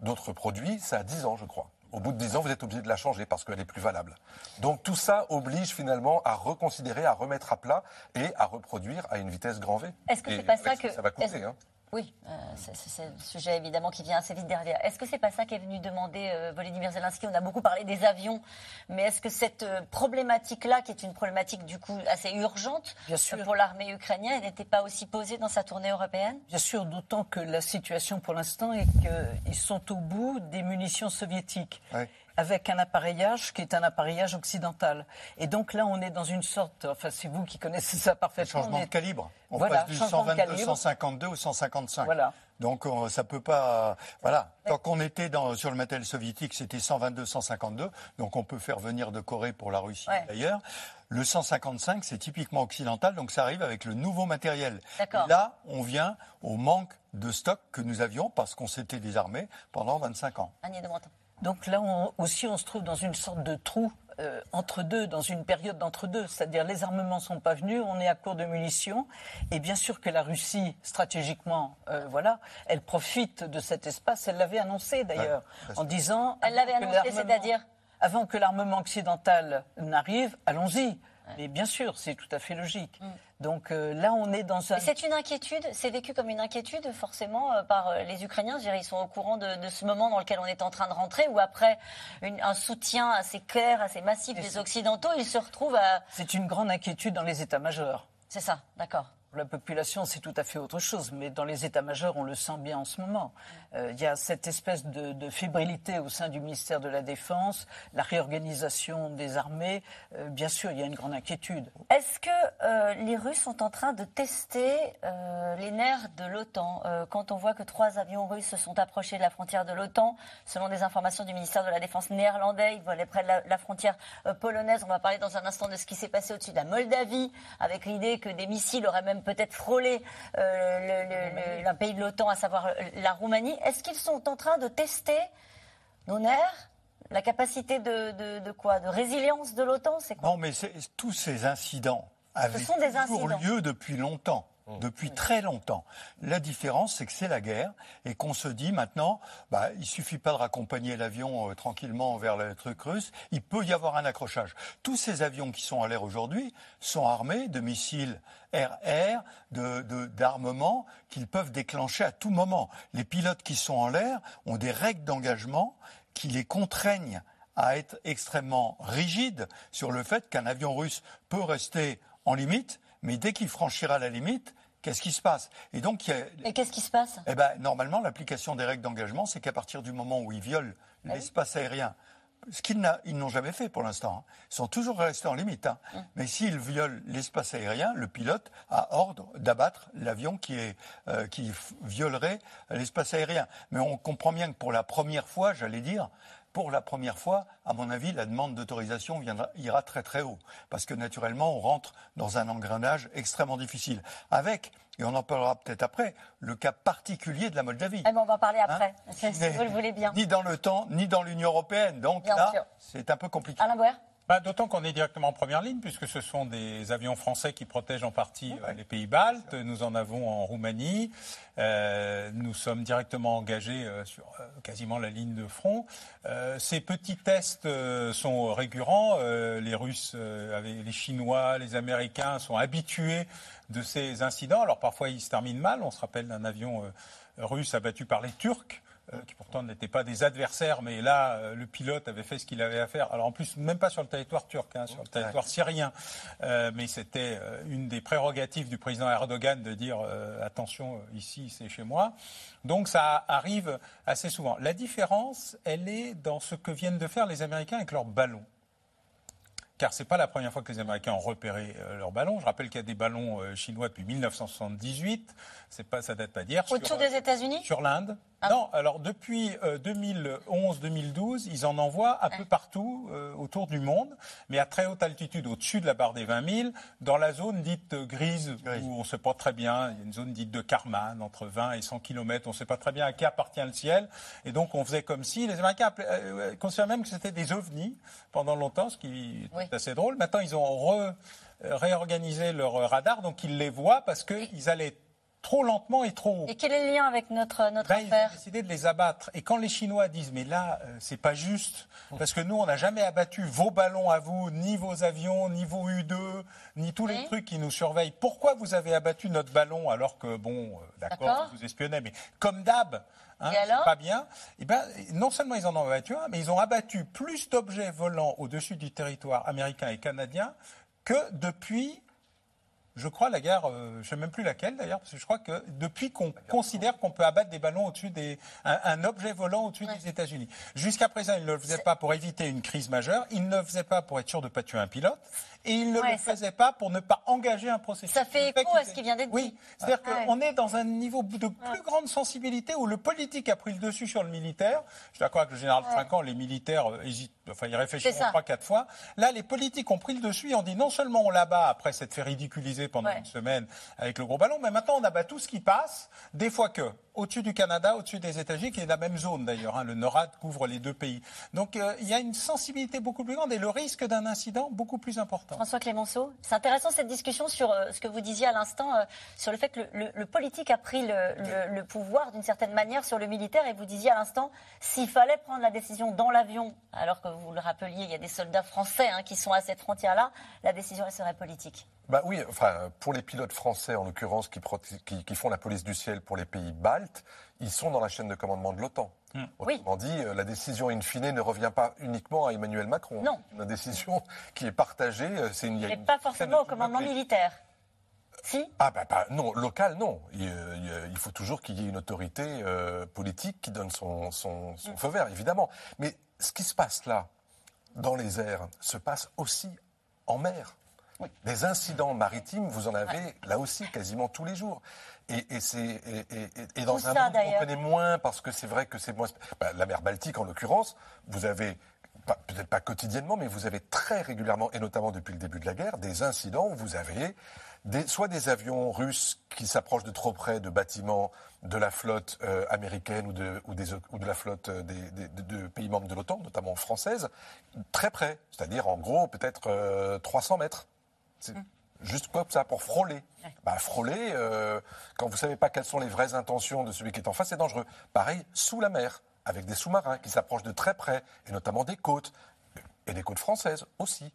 d'autres produits, a 10 ans, je crois. Au bout de 10 ans, vous êtes obligé de la changer parce qu'elle est plus valable. Donc tout ça oblige finalement à reconsidérer, à remettre à plat et à reproduire à une vitesse grand V. Est-ce que c'est pas ça que ça va coûter hein. Oui, euh, c'est- le sujet évidemment qui vient assez vite derrière. Est-ce que c'est pas ça qu'est venu demander euh, Volodymyr Zelensky? On a beaucoup parlé des avions, mais est-ce que cette euh, problématique-là, qui est une problématique du coup assez urgente Bien sûr. pour l'armée ukrainienne, n'était pas aussi posée dans sa tournée européenne? Bien sûr, d'autant que la situation pour l'instant est qu'ils sont au bout des munitions soviétiques. Ouais. Avec un appareillage qui est un appareillage occidental. Et donc là, on est dans une sorte. Enfin, c'est vous qui connaissez ça parfaitement. Changement on de calibre. On Voilà, passe du changement de 122, calibre. 152 au 155. Voilà. Donc on- ça peut pas. Voilà. Tant qu'on était dans, sur le matériel soviétique, c'était 122, 152. Donc on peut faire venir de Corée pour la Russie Ouais. d'ailleurs. Le 155, c'est typiquement occidental, donc ça arrive avec le nouveau matériel. D'accord. Et Là, on vient au manque de stock que nous avions parce qu'on s'était désarmé pendant 25 ans. Agnès de Moreton. Donc là on- aussi, on se trouve dans une sorte de trou euh, entre deux, dans une période d'entre deux. C'est-à-dire les armements sont pas venus, on est à court de munitions. Et bien sûr que la Russie, stratégiquement, euh, voilà, elle profite de cet espace. Elle l'avait annoncé d'ailleurs, Ouais, en disant. Elle l'avait avant que annoncé, l'armement- c'est-à-dire? Avant que l'armement occidental n'arrive, allons-y. Mais bien sûr, c'est tout à fait logique. Donc euh, là, on est dans un. C'est une inquiétude, c'est vécu comme une inquiétude forcément euh, par euh, les Ukrainiens. Je dirais, ils sont au courant de, de ce moment dans lequel on est en train de rentrer, ou après une- un soutien assez clair, assez massif des Occidentaux, ils se retrouvent à. C'est une grande inquiétude dans les états-majors. C'est ça, d'accord. La population, c'est tout à fait autre chose, mais dans les états-majors, on le sent bien en ce moment. Euh, Il y a cette espèce de, de fébrilité au sein du ministère de la Défense, la réorganisation des armées. Euh, bien sûr, il y a une grande inquiétude. Est-ce que euh, les Russes sont en train de tester euh, les nerfs de l'OTAN? Euh, Quand on voit que trois avions russes se sont approchés de la frontière de l'OTAN, selon des informations du ministère de la Défense néerlandais, ils volaient près de la, la frontière polonaise. On va parler dans un instant de ce qui s'est passé au-dessus de la Moldavie, avec l'idée que des missiles auraient même peut-être frôlé euh, un pays de l'OTAN, à savoir euh, la Roumanie. Est-ce qu'ils sont en train de tester nos nerfs la capacité de, de- de quoi De résilience de l'OTAN C'est quoi? Non, mais tous ces incidents avaient sont des toujours incidents. lieu depuis longtemps. Depuis très longtemps. La différence, c'est que c'est la guerre et qu'on se dit maintenant, bah, il suffit pas de raccompagner l'avion euh, tranquillement vers le truc russe, il peut y avoir un accrochage. Tous ces avions qui sont à l'air aujourd'hui sont armés de missiles air-air, d'armements qu'ils peuvent déclencher à tout moment. Les pilotes qui sont en l'air ont des règles d'engagement qui les contraignent à être extrêmement rigide sur le fait qu'un avion russe peut rester en limite, mais dès qu'il franchira la limite, qu'est-ce qui se passe? Et donc, il y a- Et qu'est-ce qui se passe? Eh ben, normalement, l'application des règles d'engagement, c'est qu'à partir du moment où ils violent l'espace aérien, ce qu'ils n'ont jamais fait pour l'instant, hein, ils sont toujours restés en limite, hein. mais s'ils violent l'espace aérien, le pilote a ordre d'abattre l'avion qui, est, euh, qui violerait l'espace aérien. Mais on comprend bien que pour la première fois, j'allais dire, pour la première fois, à mon avis, la demande d'autorisation ira très très haut. Parce que naturellement, on rentre dans un engrenage extrêmement difficile. Avec, et on en parlera peut-être après, le cas particulier de la Moldavie. Eh ben, on va en parler après, Hein si Mais vous le voulez bien. Ni dans le temps, ni dans l'Union européenne. Donc Bien là, c'est un peu compliqué. Alain Boer? Bah, D'autant qu'on est directement en première ligne, puisque ce sont des avions français qui protègent en partie euh, les pays baltes. Nous en avons en Roumanie. Euh, nous sommes directement engagés euh, sur euh, quasiment la ligne de front. Ces petits tests sont récurrents. Les Russes, avec les Chinois, les Américains sont habitués de ces incidents. Alors parfois ils se terminent mal. On se rappelle d'un avion russe abattu par les Turcs qui pourtant n'étaient pas des adversaires, mais là, euh, le pilote avait fait ce qu'il avait à faire. Alors en plus, même pas sur le territoire turc, hein, sur le territoire syrien, Euh, mais c'était euh, une des prérogatives du président Erdogan de dire euh, attention, euh, ici, c'est chez moi. Donc ça arrive assez souvent. La différence, elle est dans ce que viennent de faire les Américains avec leurs ballons car c'est pas la première fois que les Américains ont repéré leurs ballons. Je rappelle qu'il y a des ballons chinois depuis 1978. C'est pas, ça date pas d'hier. Autour des États-Unis Sur l'Inde. Ah. Non, alors depuis 2011-2012, ils en envoient un peu partout autour du monde, mais à très haute altitude, au-dessus de la barre des 20 000, dans la zone dite grise, où on ne sait pas très bien, il y a une zone dite de Karman, entre 20 et 100 km, on ne sait pas très bien à qui appartient le ciel, et donc on faisait comme si, les Américains euh, considéraient même que c'était des ovnis pendant longtemps, ce qui est assez drôle. Maintenant, ils ont réorganisé leur radar, donc ils les voient parce qu'ils allaient trop lentement et trop haut. Et quel est le lien avec notre, notre ben, affaire Ils ont décidé de les abattre. Et quand les Chinois disent mais là, euh, c'est pas juste, parce que nous, on n'a jamais abattu vos ballons à vous, ni vos avions, ni vos U-2, ni tous les trucs qui nous surveillent. Pourquoi vous avez abattu notre ballon alors que, bon, euh, d'accord, vous espionnez, mais comme d'hab, Hein, c'est pas bien. Et eh ben, non seulement ils en ont abattu un, mais ils ont abattu plus d'objets volants au-dessus du territoire américain et canadien que depuis je crois, la guerre, euh, je ne sais même plus laquelle d'ailleurs, parce que je crois que depuis qu'on considère qu'on peut abattre des ballons au-dessus des. un, objet volant au-dessus des États-Unis. Jusqu'à présent, ils ne le faisaient pas pour éviter une crise majeure, ils ne le faisaient pas pour être sûr de ne pas tuer un pilote, et ils ne le faisaient pas pour ne pas engager un processus. Ça fait écho à ce qui vient d'être dit. Oui, c'est-à-dire qu'on est dans un niveau de plus grande sensibilité où le politique a pris le dessus sur le militaire. Je suis d'accord avec le général Trinquant, les militaires euh, hésitent, enfin ils réfléchissent trois, quatre fois. Là, les politiques ont pris le dessus et ont dit non seulement on l'abat après s'être fait ridiculiser pendant une semaine avec le gros ballon, mais maintenant on abat tout ce qui passe, des fois que au-dessus du Canada, au-dessus des États-Unis, qui est la même zone d'ailleurs. Hein, le NORAD couvre les deux pays. Donc euh, il y a une sensibilité beaucoup plus grande et le risque d'un incident beaucoup plus important. François Clémenceau, c'est intéressant cette discussion sur euh, ce que vous disiez à l'instant, euh, sur le fait que le, politique a pris le, pouvoir d'une certaine manière sur le militaire et vous disiez à l'instant, s'il fallait prendre la décision dans l'avion, alors que vous le rappeliez, il y a des soldats français hein, qui sont à cette frontière-là, la décision serait politique. Bah oui, enfin, pour les pilotes français, en l'occurrence, qui, qui, font la police du ciel pour les pays baltes, ils sont dans la chaîne de commandement de l'OTAN. Hmm. Autrement dit, euh, la décision in fine ne revient pas uniquement à Emmanuel Macron. Non. Une décision qui est partagée. Euh, c'est une, Mais pas forcément au commandement militaire. Si Ah ben non, local non. Il, faut toujours qu'il y ait une autorité euh, politique qui donne son, son, son hmm. feu vert, évidemment. Mais ce qui se passe là, dans les airs, se passe aussi en mer. Des incidents maritimes, vous en avez là aussi quasiment tous les jours. Et, et, dans un monde qu'on connaît moins parce que c'est vrai que c'est moins. Bah, la mer Baltique en l'occurrence, vous avez peut-être pas quotidiennement, mais vous avez très régulièrement, et notamment depuis le début de la guerre, des incidents où vous avez des, soit des avions russes qui s'approchent de trop près de bâtiments de la flotte euh, américaine ou de, ou, des, ou de la flotte euh, des, de, pays membres de l'OTAN, notamment française, très près, c'est-à-dire en gros peut-être 300 euh, mètres. Mm. Juste comme ça, pour frôler. Bah, frôler, euh, quand vous ne savez pas quelles sont les vraies intentions de celui qui est en face, c'est dangereux. Pareil, sous la mer, avec des sous-marins qui s'approchent de très près, et notamment des côtes, et des côtes françaises aussi.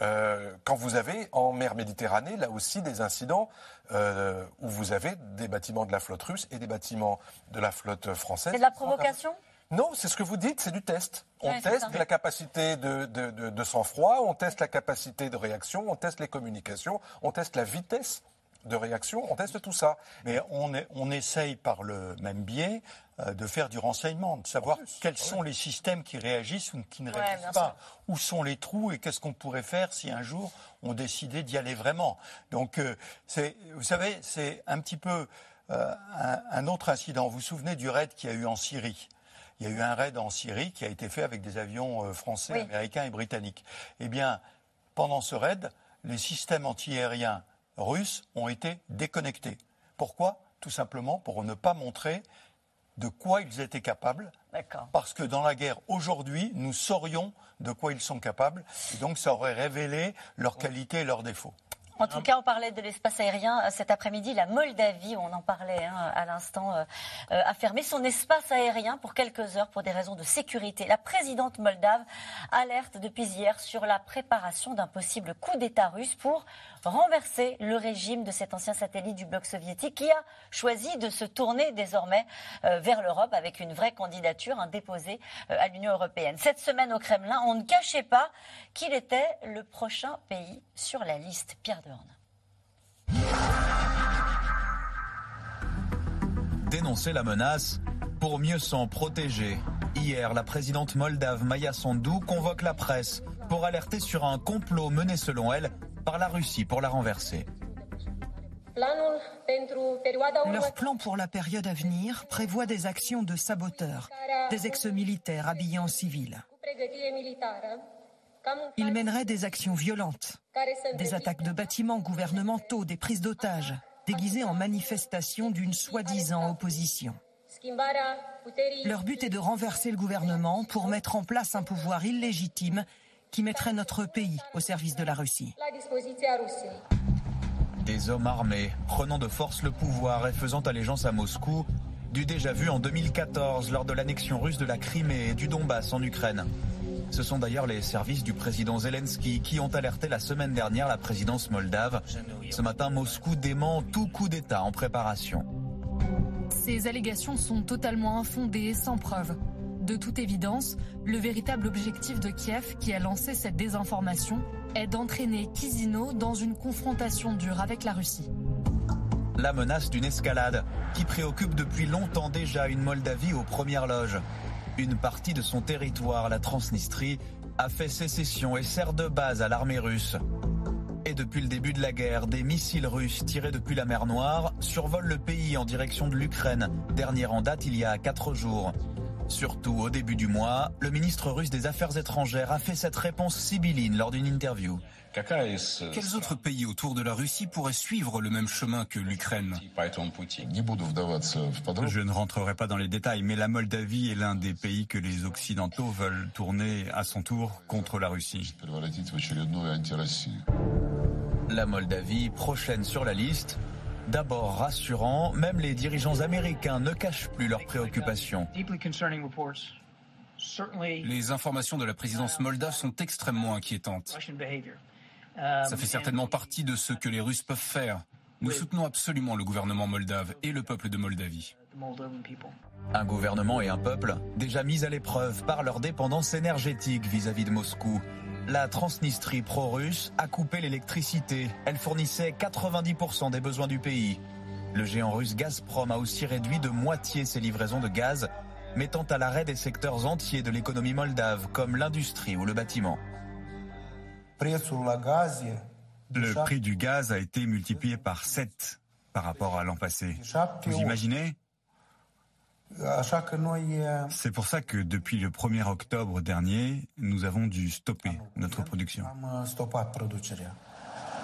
Euh, quand vous avez en mer Méditerranée, là aussi, des incidents euh, où vous avez des bâtiments de la flotte russe et des bâtiments de la flotte française. C'est de la provocation? Non, c'est ce que vous dites, c'est du test. On teste la capacité de, sang-froid, on teste la capacité de réaction, on teste les communications, on teste la vitesse de réaction, on teste tout ça. Mais on, on essaye par le même biais euh, de faire du renseignement, de savoir quels sont les systèmes qui réagissent ou qui ne réagissent pas, où sont les trous et qu'est-ce qu'on pourrait faire si un jour on décidait d'y aller vraiment. Donc, euh, vous savez, c'est un petit peu euh, un, autre incident. Vous vous souvenez du raid qu'il y a eu en Syrie? Il y a eu un raid en Syrie qui a été fait avec des avions euh, français, américains et britanniques. Eh bien, pendant ce raid, les systèmes antiaériens russes ont été déconnectés. Pourquoi? Tout simplement pour ne pas montrer de quoi ils étaient capables. Parce que dans la guerre aujourd'hui, nous saurions de quoi ils sont capables. Et donc ça aurait révélé leurs qualités et leurs défauts. En tout cas, on parlait de l'espace aérien euh, cet après-midi. La Moldavie, on en parlait hein, à l'instant, euh, euh, a fermé son espace aérien pour quelques heures pour des raisons de sécurité. La présidente moldave alerte depuis hier sur la préparation d'un possible coup d'État russe pour renverser le régime de cet ancien satellite du bloc soviétique qui a choisi de se tourner désormais vers l'Europe avec une vraie candidature hein, déposée à l'Union européenne. Cette semaine au Kremlin, on ne cachait pas qu'il était le prochain pays sur la liste. Pierre Dénoncer la menace pour mieux s'en protéger. Hier, la présidente moldave Maya Sandu convoque la presse pour alerter sur un complot mené selon elle par la Russie pour la renverser. Leur plan pour la période à venir prévoit des actions de saboteurs, des ex-militaires habillés en civil. Ils mèneraient des actions violentes, des attaques de bâtiments gouvernementaux, des prises d'otages, déguisées en manifestations d'une soi-disant opposition. Leur but est de renverser le gouvernement pour mettre en place un pouvoir illégitime qui mettrait notre pays au service de la Russie. Des hommes armés prenant de force le pouvoir et faisant allégeance à Moscou, du déjà vu en 2014 lors de l'annexion russe de la Crimée et du Donbass en Ukraine. Ce sont d'ailleurs les services du président Zelensky qui ont alerté la semaine dernière la présidence moldave. Ce matin, Moscou dément tout coup d'État en préparation. Ces allégations sont totalement infondées et sans preuve. De toute évidence, le véritable objectif de Kiev, qui a lancé cette désinformation, est d'entraîner Kizino dans une confrontation dure avec la Russie. La menace d'une escalade qui préoccupe depuis longtemps déjà une Moldavie aux premières loges. Une partie de son territoire, la Transnistrie, a fait sécession et sert de base à l'armée russe. Et depuis le début de la guerre, des missiles russes tirés depuis la mer Noire survolent le pays en direction de l'Ukraine, dernière en date il y a quatre jours. Surtout au début du mois, le ministre russe des Affaires étrangères a fait cette réponse sibylline lors d'une interview. Quels autres pays autour de la Russie pourraient suivre le même chemin que l'Ukraine? Je ne rentrerai pas dans les détails, mais la Moldavie est l'un des pays que les Occidentaux veulent tourner à son tour contre la Russie. La Moldavie, prochaine sur la liste, D'abord rassurant, même les dirigeants américains ne cachent plus leurs préoccupations. Les informations de la présidence moldave sont extrêmement inquiétantes. Ça fait certainement partie de ce que les Russes peuvent faire. Nous soutenons absolument le gouvernement moldave et le peuple de Moldavie. Un gouvernement et un peuple déjà mis à l'épreuve par leur dépendance énergétique vis-à-vis -vis de Moscou. La Transnistrie pro-russe a coupé l'électricité. Elle fournissait 90% des besoins du pays. Le géant russe Gazprom a aussi réduit de moitié ses livraisons de gaz, mettant à l'arrêt des secteurs entiers de l'économie moldave, comme l'industrie ou le bâtiment. Le prix du gaz a été multiplié par 7 par rapport à l'an passé. Vous imaginez c'est pour ça que depuis le 1er octobre dernier, nous avons dû stopper notre production.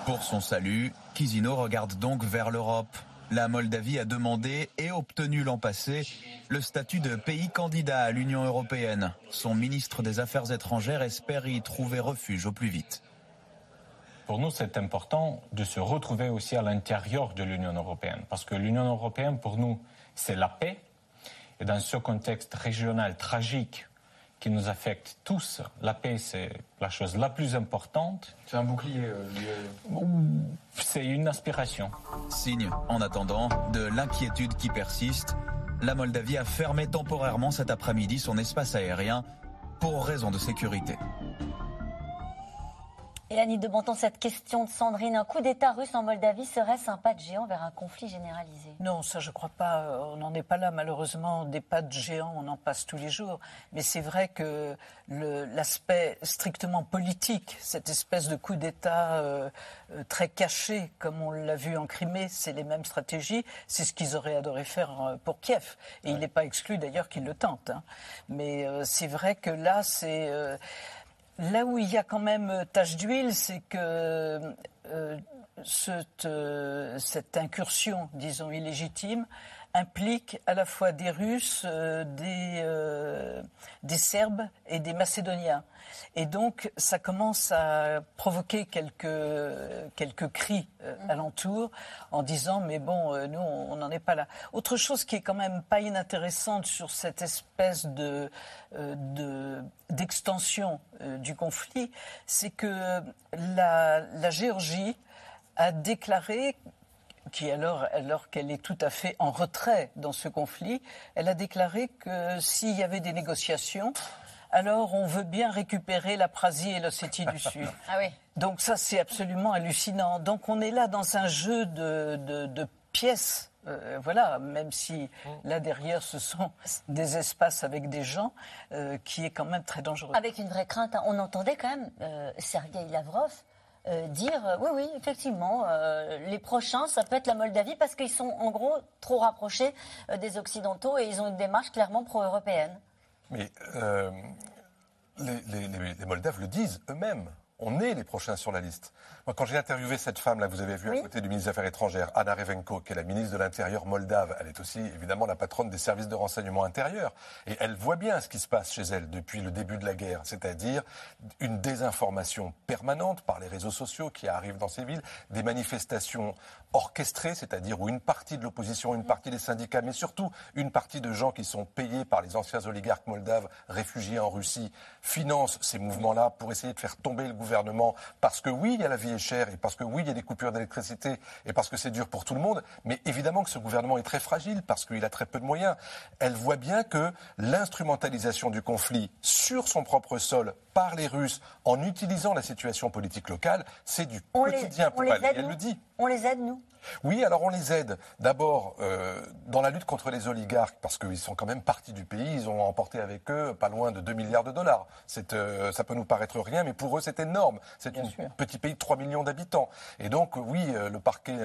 Pour son salut, Kizino regarde donc vers l'Europe. La Moldavie a demandé et obtenu l'an passé le statut de pays candidat à l'Union européenne. Son ministre des Affaires étrangères espère y trouver refuge au plus vite. Pour nous, c'est important de se retrouver aussi à l'intérieur de l'Union européenne, parce que l'Union européenne, pour nous, c'est la paix, et dans ce contexte régional tragique qui nous affecte tous, la paix, c'est la chose la plus importante. C'est un bouclier. Euh, c'est une aspiration. Signe, en attendant, de l'inquiétude qui persiste. La Moldavie a fermé temporairement cet après-midi son espace aérien pour raison de sécurité. Annie de Bonton, cette question de Sandrine, un coup d'État russe en Moldavie serait-ce un pas de géant vers un conflit généralisé? Non, ça je crois pas. Euh, on n'en est pas là malheureusement. Des pas de géant, on en passe tous les jours. Mais c'est vrai que l'aspect strictement politique, cette espèce de coup d'État euh, euh, très caché, comme on l'a vu en Crimée, c'est les mêmes stratégies. C'est ce qu'ils auraient adoré faire pour Kiev. Et il n'est pas exclu d'ailleurs qu'ils le tentent. Hein. Mais c'est vrai que là, c'est Là où il y a quand même euh, tache d'huile, c'est que euh, cette, euh, cette, incursion, disons, illégitime, implique à la fois des Russes, des, des Serbes et des Macédoniens. Et donc, ça commence à provoquer quelques, quelques cris euh, alentour en disant, mais bon, euh, nous, on n'en est pas là. Autre chose qui est quand même pas inintéressante sur cette espèce de, euh, d'extension du conflit, c'est que la Géorgie a déclaré qui alors, alors qu'elle est tout à fait en retrait dans ce conflit, elle a déclaré que s'il y avait des négociations, alors on veut bien récupérer la Prasie et l'Ossétie du Sud. Ah oui. Donc ça, c'est absolument hallucinant. Donc on est là dans un jeu de, pièces Euh, voilà, même si là derrière ce sont des espaces avec des gens, euh, qui est quand même très dangereux. Avec une vraie crainte, hein. on entendait quand même euh, Sergei Lavrov dire oui, oui, effectivement, les prochains, ça peut être la Moldavie parce qu'ils sont en gros trop rapprochés des Occidentaux et ils ont une démarche clairement pro-européenne. Mais les, les Moldaves le disent eux-mêmes on est les prochains sur la liste. Moi, quand j'ai interviewé cette femme, là, vous avez vu à côté du ministre des Affaires étrangères, Anna Revenko, qui est la ministre de l'Intérieur moldave, elle est aussi évidemment la patronne des services de renseignement intérieur. Et elle voit bien ce qui se passe chez elle depuis le début de la guerre, c'est-à-dire une désinformation permanente par les réseaux sociaux qui arrivent dans ces villes, des manifestations orchestrées, c'est-à-dire où une partie de l'opposition, une partie des syndicats, mais surtout une partie de gens qui sont payés par les anciens oligarques moldaves réfugiés en Russie, financent ces mouvements-là pour essayer de faire tomber le gouvernement gouvernement. Parce que oui, il y a la vie est chère et parce que oui, il y a des coupures d'électricité et parce que c'est dur pour tout le monde. Mais évidemment que ce gouvernement est très fragile parce qu'il a très peu de moyens. Elle voit bien que l'instrumentalisation du conflit sur son propre sol par les Russes en utilisant la situation politique locale, c'est du quotidien pour elle. elle le dit. On les aide, nous? Oui, alors on les aide. D'abord, euh, dans la lutte contre les oligarques, parce qu'ils sont quand même partis du pays, ils ont emporté avec eux pas loin de 2 milliards de dollars. Euh, ça peut nous paraître rien, mais pour eux, c'est énorme. C'est un petit pays de 3 millions d'habitants. Et donc, oui, euh, le, parquet,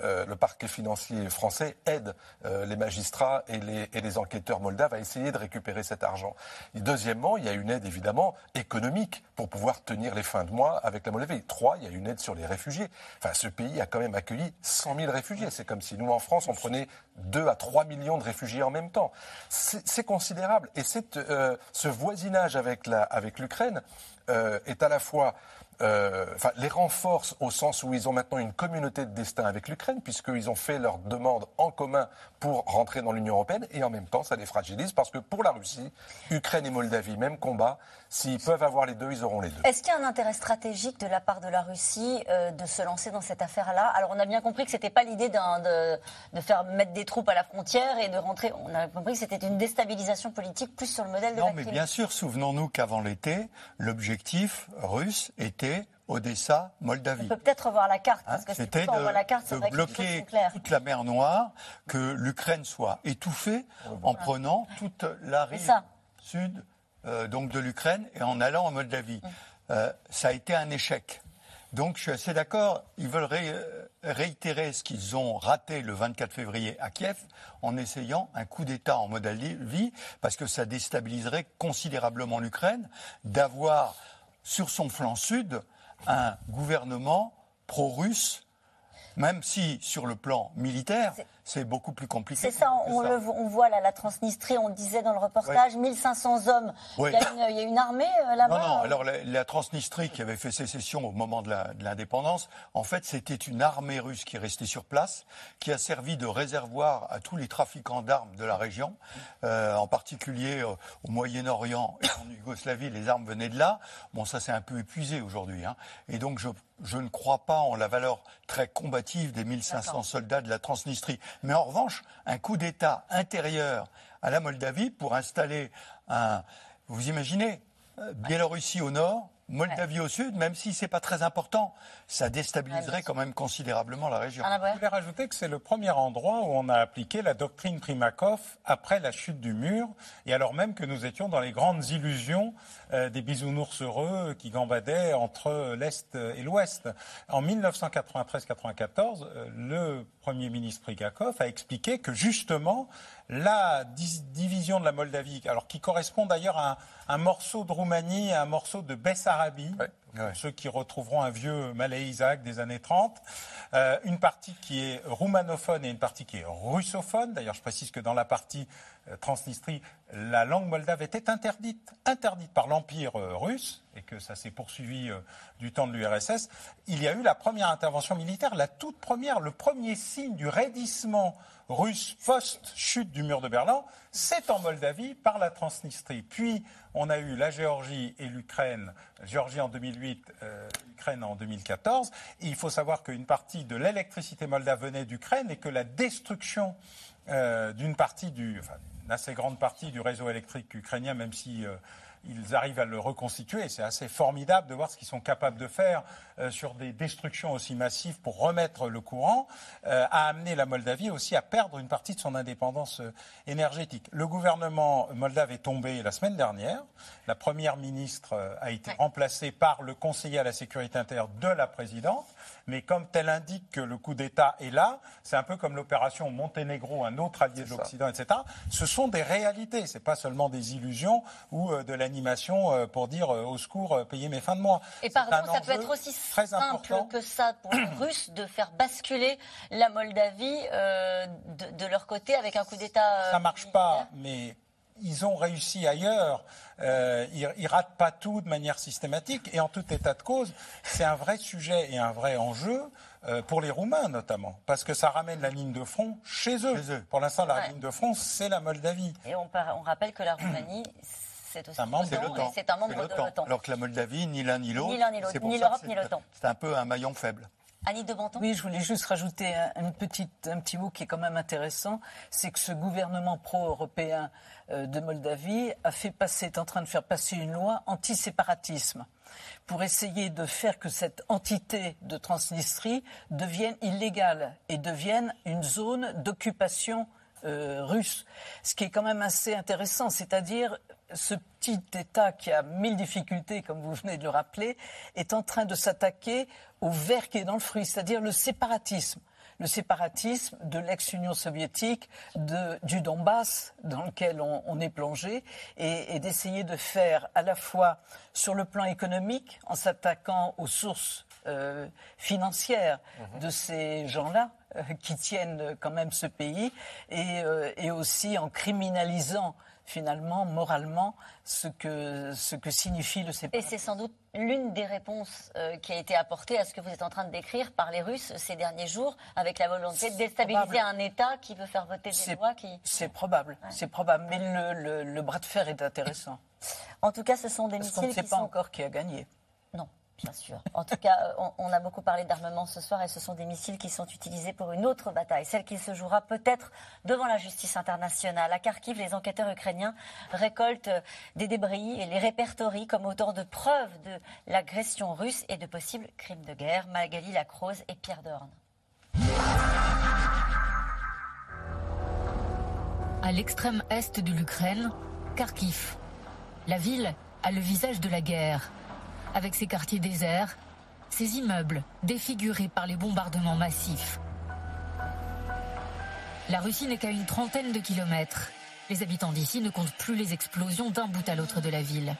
le parquet financier français aide les magistrats et les, et les enquêteurs moldaves à essayer de récupérer cet argent. Et deuxièmement, il y a une aide, évidemment, économique pour pouvoir tenir les fins de mois avec la Moldavie. Trois, il y a une aide sur les réfugiés. Enfin, ce pays a quand même accueilli 100 000 réfugiés. C'est comme si nous, en France, on prenait 2 à 3 millions de réfugiés en même temps. C'est considérable. Et euh, ce voisinage avec l'Ukraine euh, est à la fois euh, enfin, les renforce au sens où ils ont maintenant une communauté de destin avec l'Ukraine, puisqu'ils ont fait leur demande en commun pour rentrer dans l'Union européenne, et en même temps, ça les fragilise, parce que pour la Russie, Ukraine et Moldavie, même combat, s'ils peuvent avoir les deux, ils auront les deux. Est-ce qu'il y a un intérêt stratégique de la part de la Russie euh, de se lancer dans cette affaire-là? Alors, on a bien compris que ce n'était pas l'idée de, de, faire mettre des troupes à la frontière et de rentrer. On a compris que c'était une déstabilisation politique plus sur le modèle de non, la Non, mais bien sûr, souvenons-nous qu'avant l'été, l'objectif russe était Odessa, Moldavie. On peut peut-être revoir la carte, parce que hein, C'était de, la carte, de bloquer toute la mer Noire, que l'Ukraine soit étouffée en prenant toute la rive sud euh, donc de l'Ukraine et en allant en Moldavie. Mm. Euh, ça a été un échec. Donc je suis assez d'accord. Ils veulent euh, réitérer ce qu'ils ont raté le 24 février à Kiev en essayant un coup d'État en Moldavie, parce que ça déstabiliserait considérablement l'Ukraine d'avoir sur son flanc sud un gouvernement pro-russe, même si sur le plan militaire, c'est beaucoup plus compliqué. C'est ça, on, Le, on voit là la Transnistrie, on le disait dans le reportage, 1500 hommes. Il, y a une, armée euh, là-bas Non, non, alors la, Transnistrie qui avait fait sécession au moment de l'indépendance, en fait c'était une armée russe qui est restée sur place, qui a servi de réservoir à tous les trafiquants d'armes de la région, euh, en particulier euh, au Moyen-Orient et en Yougoslavie, les armes venaient de là. Bon, ça c'est un peu épuisé aujourd'hui. Hein. Et donc je, je ne crois pas en la valeur très combative des 1500 soldats de la Transnistrie. Mais en revanche, un coup d'État intérieur à la Moldavie pour installer un. Vous imaginez, euh, Biélorussie au nord, Moldavie au sud, même si ce n'est pas très important, ça déstabiliserait quand même considérablement la région. Je voulais rajouter que c'est le premier endroit où on a appliqué la doctrine Primakov après la chute du mur, et alors même que nous étions dans les grandes illusions euh, des bisounours heureux qui gambadaient entre l'Est et l'Ouest. En 1993-94, euh, le Premier ministre Prigakov a expliqué que justement la division de la Moldavie, alors qui correspond d'ailleurs à un, morceau de Roumanie, à un morceau de Bessarabie, ceux qui retrouveront un vieux Malais Isaac des années 30, euh, une partie qui est roumanophone et une partie qui est russophone. D'ailleurs, je précise que dans la partie euh, Transnistrie, la langue moldave était interdite, interdite par l'Empire euh, russe, et que ça s'est poursuivi du temps de l'URSS. Il y a eu la première intervention militaire, la toute première, le premier signe du raidissement russe post-chute du mur de Berlin, c'est en Moldavie par la Transnistrie. Puis on a eu la Géorgie et l'Ukraine, Géorgie en 2008, euh, Ukraine en 2014. Et il faut savoir qu'une partie de l'électricité moldave venait d'Ukraine et que la destruction euh, d'une partie du, enfin, assez grande partie du réseau électrique ukrainien, même si euh, ils arrivent à le reconstituer. C'est assez formidable de voir ce qu'ils sont capables de faire euh, sur des destructions aussi massives pour remettre le courant, euh, a amené la Moldavie aussi à perdre une partie de son indépendance euh, énergétique. Le gouvernement moldave est tombé la semaine dernière. La première ministre a été remplacée par le conseiller à la sécurité intérieure de la présidente. Mais comme tel indique que le coup d'État est là, c'est un peu comme l'opération Monténégro, un autre allié de l'Occident, etc. Ce sont des réalités. C'est pas seulement des illusions ou de l'animation pour dire au secours, payez mes fins de mois. Et pardon, ça peut être aussi très simple important. que ça pour les Russes de faire basculer la Moldavie euh, de, de, leur côté avec un coup d'État. Euh, ça marche pas, mais ils ont réussi ailleurs. Euh, ils, ils ratent pas tout de manière systématique. Et en tout état de cause, c'est un vrai sujet et un vrai enjeu euh, pour les Roumains notamment, parce que ça ramène la ligne de front chez eux. Chez eux. Pour l'instant, la Ouais. ligne de front, c'est la Moldavie. Et on rappelle que la Roumanie, c'est aussi un membre C'est un de l'OTAN. Alors que la Moldavie, ni l'un ni l'autre. Ni l'un l'autre, l'Europe, ni l'OTAN. C'est un peu un maillon faible. Annie de Banton Oui, je voulais juste rajouter un, une petite, un petit mot qui est quand même intéressant, c'est que ce gouvernement pro-européen euh, de Moldavie a fait passer, est en train de faire passer une loi anti-séparatisme pour essayer de faire que cette entité de Transnistrie devienne illégale et devienne une zone d'occupation euh, russe. Ce qui est quand même assez intéressant, c'est-à-dire ce petit État qui a mille difficultés, comme vous venez de le rappeler, est en train de s'attaquer au ver qui est dans le fruit, c'est-à-dire le séparatisme. Le séparatisme de l'ex-Union soviétique, de- du Donbass, dans lequel on, on est plongé, et, et d'essayer de faire à la fois sur le plan économique, en s'attaquant aux sources euh, financières de ces gens-là, euh, qui tiennent quand même ce pays, et, euh, et aussi en criminalisant finalement, moralement, ce que, ce que signifie le Et séparatisme. c'est sans doute l'une des réponses euh, qui a été apportée à ce que vous êtes en train de décrire par les Russes ces derniers jours, avec la volonté de déstabiliser probable. un État qui veut faire voter des lois qui. C'est probable, c'est probable, mais le, le- le bras de fer est intéressant. En tout cas, ce sont des Parce qu'on ne missiles sait qui pas sont. encore qui a gagné. Non, En tout cas, euh, on, on a beaucoup parlé d'armement ce soir et ce sont des missiles qui sont utilisés pour une autre bataille, celle qui se jouera peut-être devant la justice internationale. À Kharkiv, les enquêteurs ukrainiens récoltent euh, des débris et les répertorient comme autant de preuves de l'agression russe et de possibles crimes de guerre. Magali Lacrose et Pierre Dorn. À l'extrême est de l'Ukraine, Kharkiv. La ville a le visage de la guerre, avec ses quartiers déserts, ses immeubles défigurés par les bombardements massifs. La Russie n'est qu'à une trentaine de kilomètres. Les habitants d'ici ne comptent plus les explosions d'un bout à l'autre de la ville.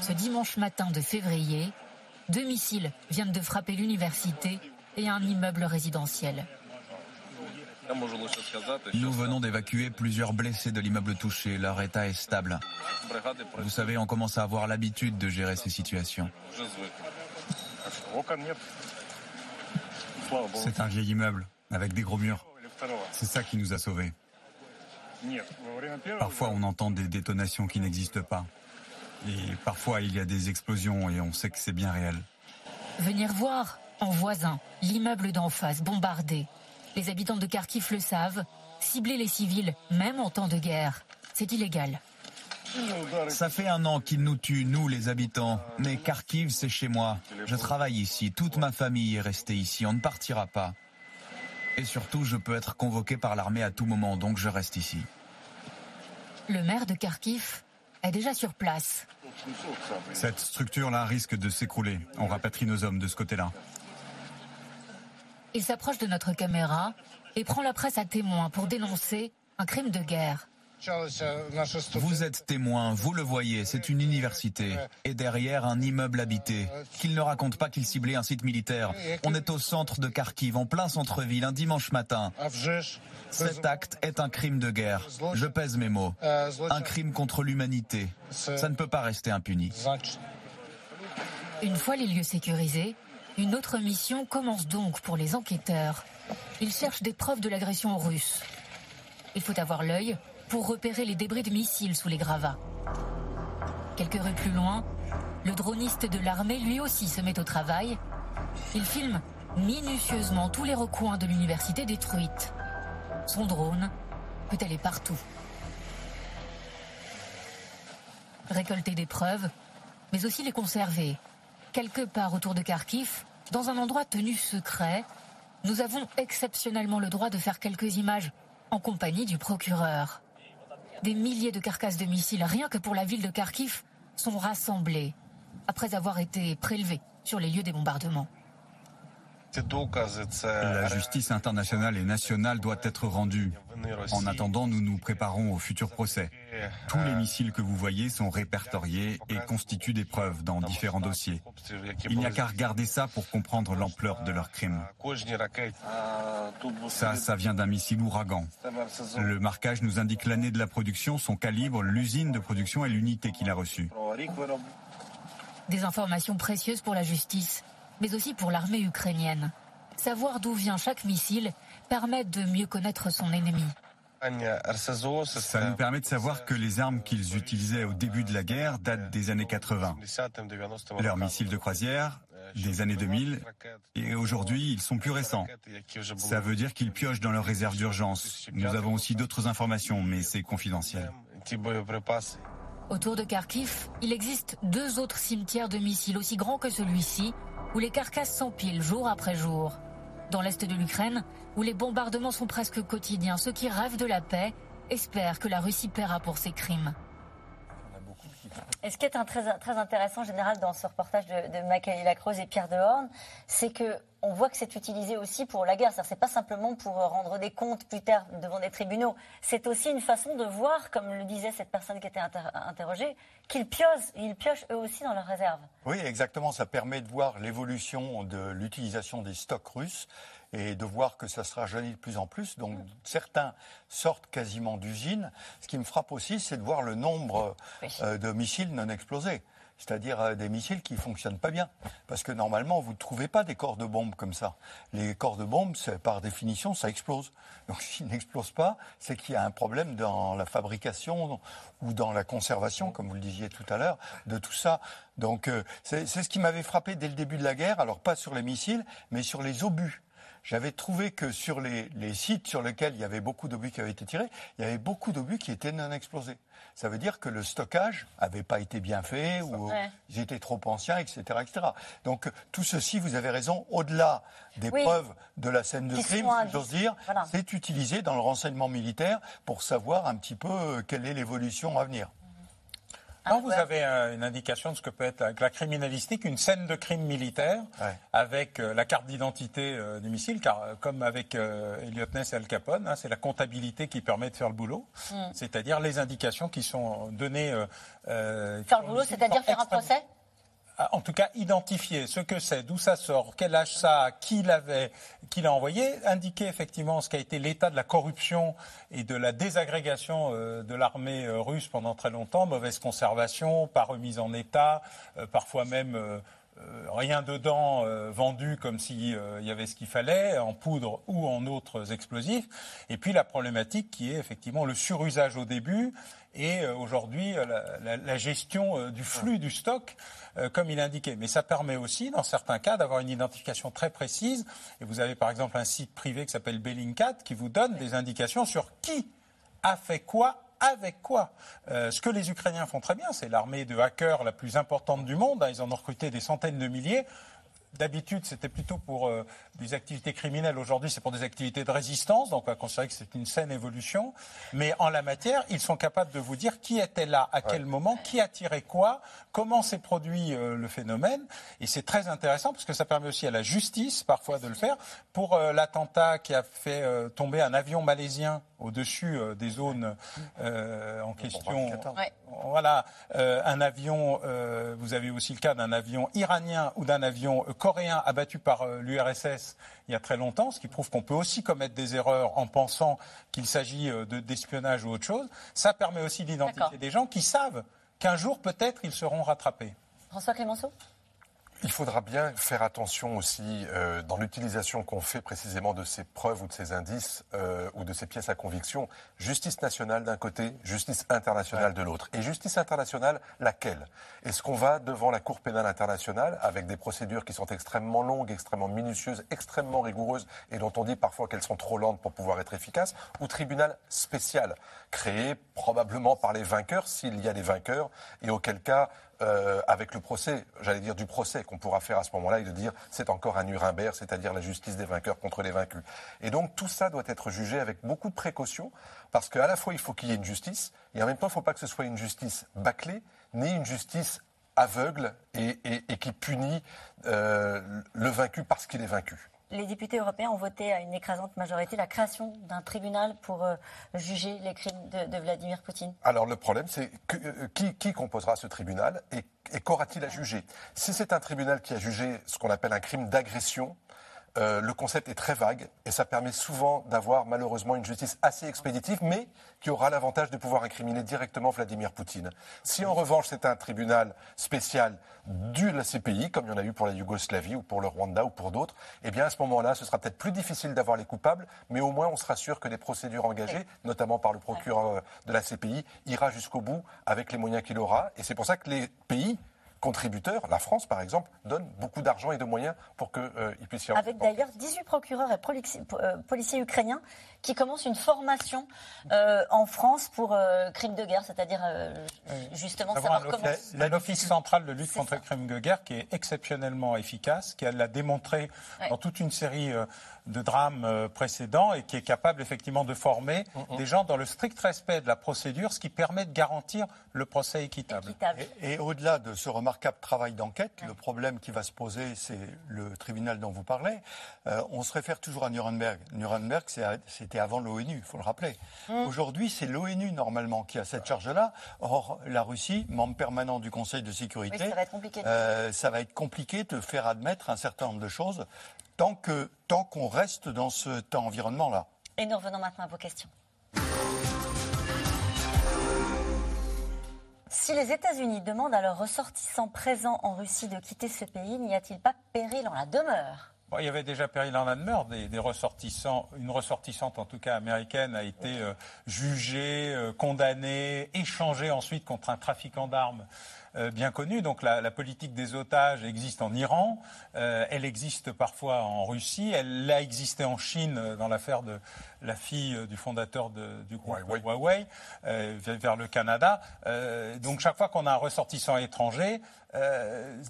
Ce dimanche matin de février, deux missiles viennent de frapper l'université et un immeuble résidentiel. Nous venons d'évacuer plusieurs blessés de l'immeuble touché. Leur état est stable. Vous savez, on commence à avoir l'habitude de gérer ces situations. C'est un vieil immeuble, avec des gros murs. C'est ça qui nous a sauvés. Parfois, on entend des détonations qui n'existent pas. Et parfois, il y a des explosions et on sait que c'est bien réel. Venir voir, en voisin, l'immeuble d'en face bombardé. Les habitants de Kharkiv le savent. Cibler les civils, même en temps de guerre, c'est illégal. Ça fait un an qu'ils nous tuent, nous les habitants. Mais Kharkiv, c'est chez moi. Je travaille ici. Toute ma famille est restée ici. On ne partira pas. Et surtout, je peux être convoqué par l'armée à tout moment, donc je reste ici. Le maire de Kharkiv est déjà sur place. Cette structure-là risque de s'écrouler. On rapatrie nos hommes de ce côté-là. Il s'approche de notre caméra et prend la presse à témoin pour dénoncer un crime de guerre. Vous êtes témoin, vous le voyez, c'est une université. Et derrière, un immeuble habité. Qu'il ne raconte pas qu'il ciblait un site militaire. On est au centre de Kharkiv, en plein centre-ville, un dimanche matin. Cet acte est un crime de guerre. Je pèse mes mots. Un crime contre l'humanité. Ça ne peut pas rester impuni. Une fois les lieux sécurisés, une autre mission commence donc pour les enquêteurs. Ils cherchent des preuves de l'agression russe. Il faut avoir l'œil pour repérer les débris de missiles sous les gravats. Quelques rues plus loin, le droniste de l'armée lui aussi se met au travail. Il filme minutieusement tous les recoins de l'université détruite. Son drone peut aller partout. récolter des preuves, mais aussi les conserver. Quelque part autour de Kharkiv, dans un endroit tenu secret, nous avons exceptionnellement le droit de faire quelques images en compagnie du procureur. Des milliers de carcasses de missiles, rien que pour la ville de Kharkiv, sont rassemblées après avoir été prélevées sur les lieux des bombardements. La justice internationale et nationale doit être rendue. En attendant, nous nous préparons au futur procès. Tous les missiles que vous voyez sont répertoriés et constituent des preuves dans différents dossiers. Il n'y a qu'à regarder ça pour comprendre l'ampleur de leurs crimes. Ça, ça vient d'un missile ouragan. Le marquage nous indique l'année de la production, son calibre, l'usine de production et l'unité qu'il a reçue. Des informations précieuses pour la justice mais aussi pour l'armée ukrainienne. Savoir d'où vient chaque missile permet de mieux connaître son ennemi. Ça nous permet de savoir que les armes qu'ils utilisaient au début de la guerre datent des années 80. Leurs missiles de croisière, des années 2000, et aujourd'hui ils sont plus récents. Ça veut dire qu'ils piochent dans leurs réserves d'urgence. Nous avons aussi d'autres informations, mais c'est confidentiel. Autour de Kharkiv, il existe deux autres cimetières de missiles aussi grands que celui-ci, où les carcasses s'empilent jour après jour. Dans l'est de l'Ukraine, où les bombardements sont presque quotidiens, ceux qui rêvent de la paix espèrent que la Russie paiera pour ses crimes. Et ce qui est très, intéressant, en général, dans ce reportage de, de Lacroze et Pierre Dehorne, c'est que on voit que c'est utilisé aussi pour la guerre. Ce n'est pas simplement pour rendre des comptes plus tard devant des tribunaux. C'est aussi une façon de voir, comme le disait cette personne qui était interrogée, qu'ils piochent, ils piochent eux aussi dans leurs réserves. Oui, exactement. Ça permet de voir l'évolution de l'utilisation des stocks russes et de voir que ça se rajeunit de plus en plus. Donc certains sortent quasiment d'usine. Ce qui me frappe aussi, c'est de voir le nombre euh, de missiles non explosés c'est-à-dire euh, des missiles qui ne fonctionnent pas bien. Parce que normalement, vous ne trouvez pas des corps de bombe comme ça. Les corps de bombe, par définition, ça explose. Donc s'ils n'explosent pas, c'est qu'il y a un problème dans la fabrication ou dans la conservation, comme vous le disiez tout à l'heure, de tout ça. Donc euh, c'est ce qui m'avait frappé dès le début de la guerre, alors pas sur les missiles, mais sur les obus j'avais trouvé que sur les, sites sur lesquels il y avait beaucoup d'obus qui avaient été tirés, il y avait beaucoup d'obus qui étaient non explosés. Ça veut dire que le stockage n'avait pas été bien fait ou ils étaient trop anciens, etc., etc. Donc tout ceci, vous avez raison, au-delà des preuves de la scène de crime, si j'ose dire, c'est utilisé dans le renseignement militaire pour savoir un petit peu euh, quelle est l'évolution à venir. Quand vous avez une indication de ce que peut être la, criminalistique, une scène de crime militaire avec euh, la carte d'identité euh, du missile, car euh, comme avec Elliot Ness et Al Capone, hein, c'est la comptabilité qui permet de faire le boulot, hmm. c'est-à-dire les indications qui sont données. faire le boulot, c'est-à-dire faire un procès? En tout cas identifier ce que c'est, d'où ça sort, quel âge ça a, qui l'avait, qui l'a envoyé, indiquer effectivement ce qu'a été l'état de la corruption et de la désagrégation euh, de l'armée euh, russe pendant très longtemps, mauvaise conservation, pas remise en état, euh, parfois même rien dedans vendu comme s'il y avait ce qu'il fallait, en poudre ou en autres explosifs. Et puis la problématique qui est effectivement le surusage au début et euh, aujourd'hui euh, la, gestion euh, du flux du stock, comme il indiquait. Mais ça permet aussi, dans certains cas, d'avoir une identification très précise. Et vous avez par exemple un site privé qui s'appelle Bellingcat qui vous donne des indications sur qui a fait quoi avec quoi Ce que les Ukrainiens font très bien, c'est l'armée de hackers la plus importante du monde. Hein. Ils en ont recruté des centaines de milliers. D'habitude, c'était plutôt pour euh, des activités criminelles. Aujourd'hui, c'est pour des activités de résistance. Donc, on va considérer que c'est une saine évolution. Mais en la matière, ils sont capables de vous dire qui était là, à quel moment, qui a tiré quoi, comment s'est produit euh, le phénomène. Et c'est très intéressant parce que ça permet aussi à la justice, parfois, de le faire. Pour euh, l'attentat qui a fait tomber un avion malaisien au-dessus des zones en question. Voilà, un avion, vous avez aussi le cas d'un avion iranien ou d'un avion coréen abattu par euh, l'URSS il y a très longtemps, ce qui prouve qu'on peut aussi commettre des erreurs en pensant qu'il s'agit euh, d'espionnage ou autre chose. Ça permet aussi d'identifier des gens qui savent qu'un jour, peut-être, ils seront rattrapés. François Clémenceau? Il faudra bien faire attention aussi euh, dans l'utilisation qu'on fait précisément de ces preuves ou de ces indices euh, ou de ces pièces à conviction. Justice nationale d'un côté, justice internationale de l'autre. Et justice internationale, laquelle? Est-ce qu'on va devant la Cour pénale internationale avec des procédures qui sont extrêmement longues, extrêmement minutieuses, extrêmement rigoureuses et dont on dit parfois qu'elles sont trop lentes pour pouvoir être efficaces? Ou tribunal spécial, créé probablement par les vainqueurs, s'il y a des vainqueurs, et auquel cas euh, avec le procès, j'allais dire du procès qu'on pourra faire à ce moment-là et de dire c'est encore un Nuremberg, c'est-à-dire la justice des vainqueurs contre les vaincus. Et donc tout ça doit être jugé avec beaucoup de précaution parce qu'à la fois il faut qu'il y ait une justice et en même temps il ne faut pas que ce soit une justice bâclée ni une justice aveugle et, qui punit euh, le vaincu parce qu'il est vaincu les députés européens ont voté à une écrasante majorité la création d'un tribunal pour euh, juger les crimes de, Vladimir Poutine. Alors le problème, c'est euh, qui, composera ce tribunal et, et qu'aura-t-il à juger? Si c'est un tribunal qui a jugé ce qu'on appelle un crime d'agression, euh, le concept est très vague et ça permet souvent d'avoir malheureusement une justice assez expéditive, mais qui aura l'avantage de pouvoir incriminer directement Vladimir Poutine. Si en revanche c'est un tribunal spécial de la CPI, comme il y en a eu pour la Yougoslavie ou pour le Rwanda ou pour d'autres, eh bien à ce moment-là, ce sera peut-être plus difficile d'avoir les coupables, mais au moins on sera sûr que les procédures engagées, notamment par le procureur de la CPI, ira jusqu'au bout avec les moyens qu'il aura. Et c'est pour ça que les pays contributeurs, la France par exemple, donne beaucoup d'argent et de moyens pour qu'il euh, puisse y avoir. Avec d'ailleurs 18 procureurs et euh, policiers ukrainiens qui commencent une formation euh, en France pour crimes de guerre, c'est-à-dire justement savoir comment. L'Office central de lutte contre les crimes de guerre qui est exceptionnellement efficace, qui l'a démontré dans toute une série de drames précédents et qui est capable effectivement de former mm, mm. des gens dans le strict respect de la procédure, ce qui permet de garantir le procès équitable. Et, et au-delà de ce remarquable travail d'enquête. Le problème qui va se poser, c'est le tribunal dont vous parlez. Euh, on se réfère toujours à Nuremberg. Nuremberg, c'était avant l'ONU, il faut le rappeler. Mmh. Aujourd'hui, c'est l'ONU normalement qui a cette charge-là. Or, la Russie, membre permanent du Conseil de sécurité, ça, va être compliqué. Euh, ça va être compliqué de faire admettre un certain nombre de choses tant qu'on tant reste dans cet environnement-là. Et nous revenons maintenant à vos questions. Si les États-Unis demandent à leurs ressortissants présents en Russie de quitter ce pays, n'y a-t-il pas péril en la demeure? Il y avait déjà péril en la demeure. Des, ressortissants, une ressortissante, en tout cas américaine, a été euh, jugée, euh, condamnée, échangée ensuite contre un trafiquant d'armes euh, bien connu. Donc la, politique des otages existe en Iran, euh, elle existe parfois en Russie, elle a existé en Chine euh, dans l'affaire de la fille du fondateur du groupe Huawei, vers le Canada. donc chaque fois qu'on a un ressortissant étranger,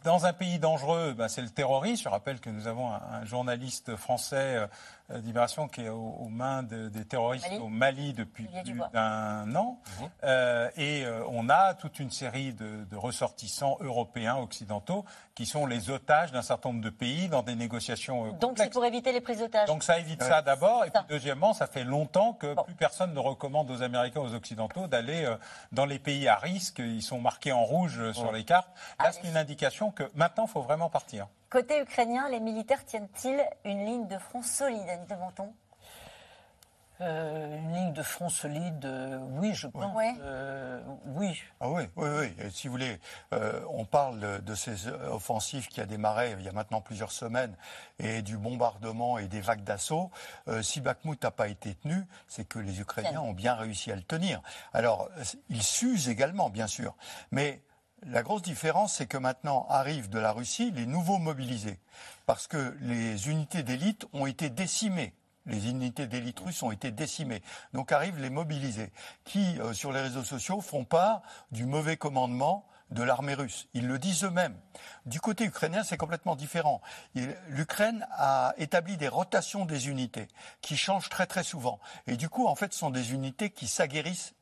dans un pays dangereux, ben, c'est le terrorisme. Je rappelle que nous avons un, journaliste français Libération qui est aux, mains des terroristes au Mali depuis plus d'un an. Mhm. Euh, et euh, on a toute une série de, ressortissants européens, occidentaux, qui sont les otages d'un certain nombre de pays dans des négociations. Donc c'est pour éviter les prises d'otages. Donc ça évite ça d'abord. Et puis deuxièmement, ça fait longtemps que plus personne ne recommande aux Américains, aux Occidentaux d'aller dans les pays à risque. Ils sont marqués en rouge sur les cartes. Là, c'est une indication que maintenant, il faut vraiment partir. Côté ukrainien, les militaires tiennent-ils une ligne de front solide, Annie de Menton? Euh, une ligne de front solide, euh, oui, je pense. Euh, oui. Ah oui, oui, oui. si vous voulez, on parle de, ces offensives qui a démarré il y a maintenant plusieurs semaines et du bombardement et des vagues d'assaut. si Bakhmut n'a pas été tenu, c'est que les Ukrainiens ont bien réussi à le tenir. Alors, ils s'usent également, bien sûr, mais la grosse différence, c'est que maintenant arrivent de la Russie les nouveaux mobilisés, parce que les unités d'élite ont été décimées. Les unités d'élite russes ont été décimées. Donc arrivent les mobilisés, qui, euh, sur les réseaux sociaux, font part du mauvais commandement de l'armée russe. Ils le disent eux-mêmes. Du côté ukrainien, c'est complètement différent. L'Ukraine a établi des rotations des unités qui changent très très souvent. Et du coup, en fait, ce sont des unités qui s'aguerrissent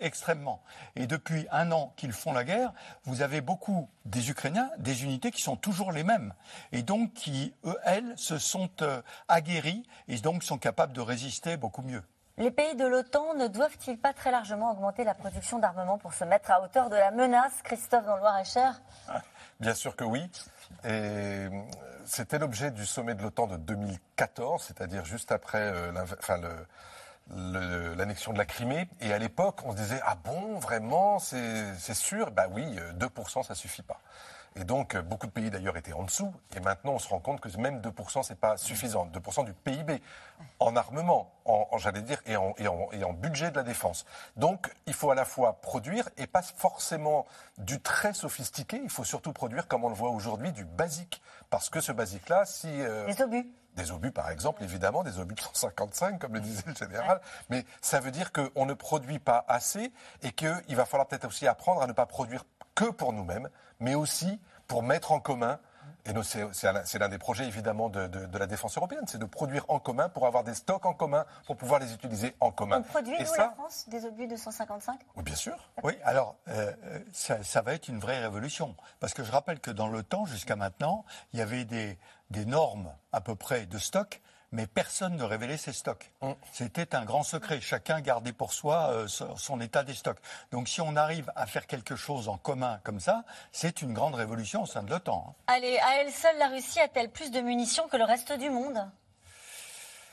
extrêmement. Et depuis un an qu'ils font la guerre, vous avez beaucoup des Ukrainiens, des unités qui sont toujours les mêmes. Et donc qui, eux, elles, se sont euh, aguerries et donc sont capables de résister beaucoup mieux. Les pays de l'OTAN ne doivent-ils pas très largement augmenter la production d'armement pour se mettre à hauteur de la menace, Christophe, dans le Loir-et-Cher Bien sûr que oui. Et c'était l'objet du sommet de l'OTAN de 2014, c'est-à-dire juste après euh, l'annexion de la Crimée. Et à l'époque, on se disait Ah bon, vraiment, c'est sûr? Bah oui, 2%, ça suffit pas. Et donc, euh, beaucoup de pays d'ailleurs étaient en dessous. Et maintenant, on se rend compte que même 2%, c'est pas suffisant. 2% du PIB en armement, en, j'allais dire, et en, et, en, et en budget de la défense. Donc, il faut à la fois produire et pas forcément du très sophistiqué. Il faut surtout produire, comme on le voit aujourd'hui, du basique. Parce que ce basique-là, si. Euh, Les obus des obus, par exemple, évidemment, des obus de 155, comme le disait le général. Mais ça veut dire qu'on ne produit pas assez et qu'il va falloir peut-être aussi apprendre à ne pas produire que pour nous-mêmes, mais aussi pour mettre en commun et c'est l'un des projets évidemment de, la défense européenne, c'est de produire en commun pour avoir des stocks en commun, pour pouvoir les utiliser en commun. On produit, nous, la France, des obus de 155 Oui, bien sûr. Oui, alors, euh, ça, va être une vraie révolution. Parce que je rappelle que dans le temps, jusqu'à maintenant, il y avait des, des normes à peu près de stock mais personne ne révélait ses stocks. Mm. C'était un grand secret. Chacun gardait pour soi euh, son état des stocks. Donc si on arrive à faire quelque chose en commun comme ça, c'est une grande révolution au sein de l'OTAN. Hein. Allez, à elle seule, la Russie a-t-elle plus de munitions que le reste du monde?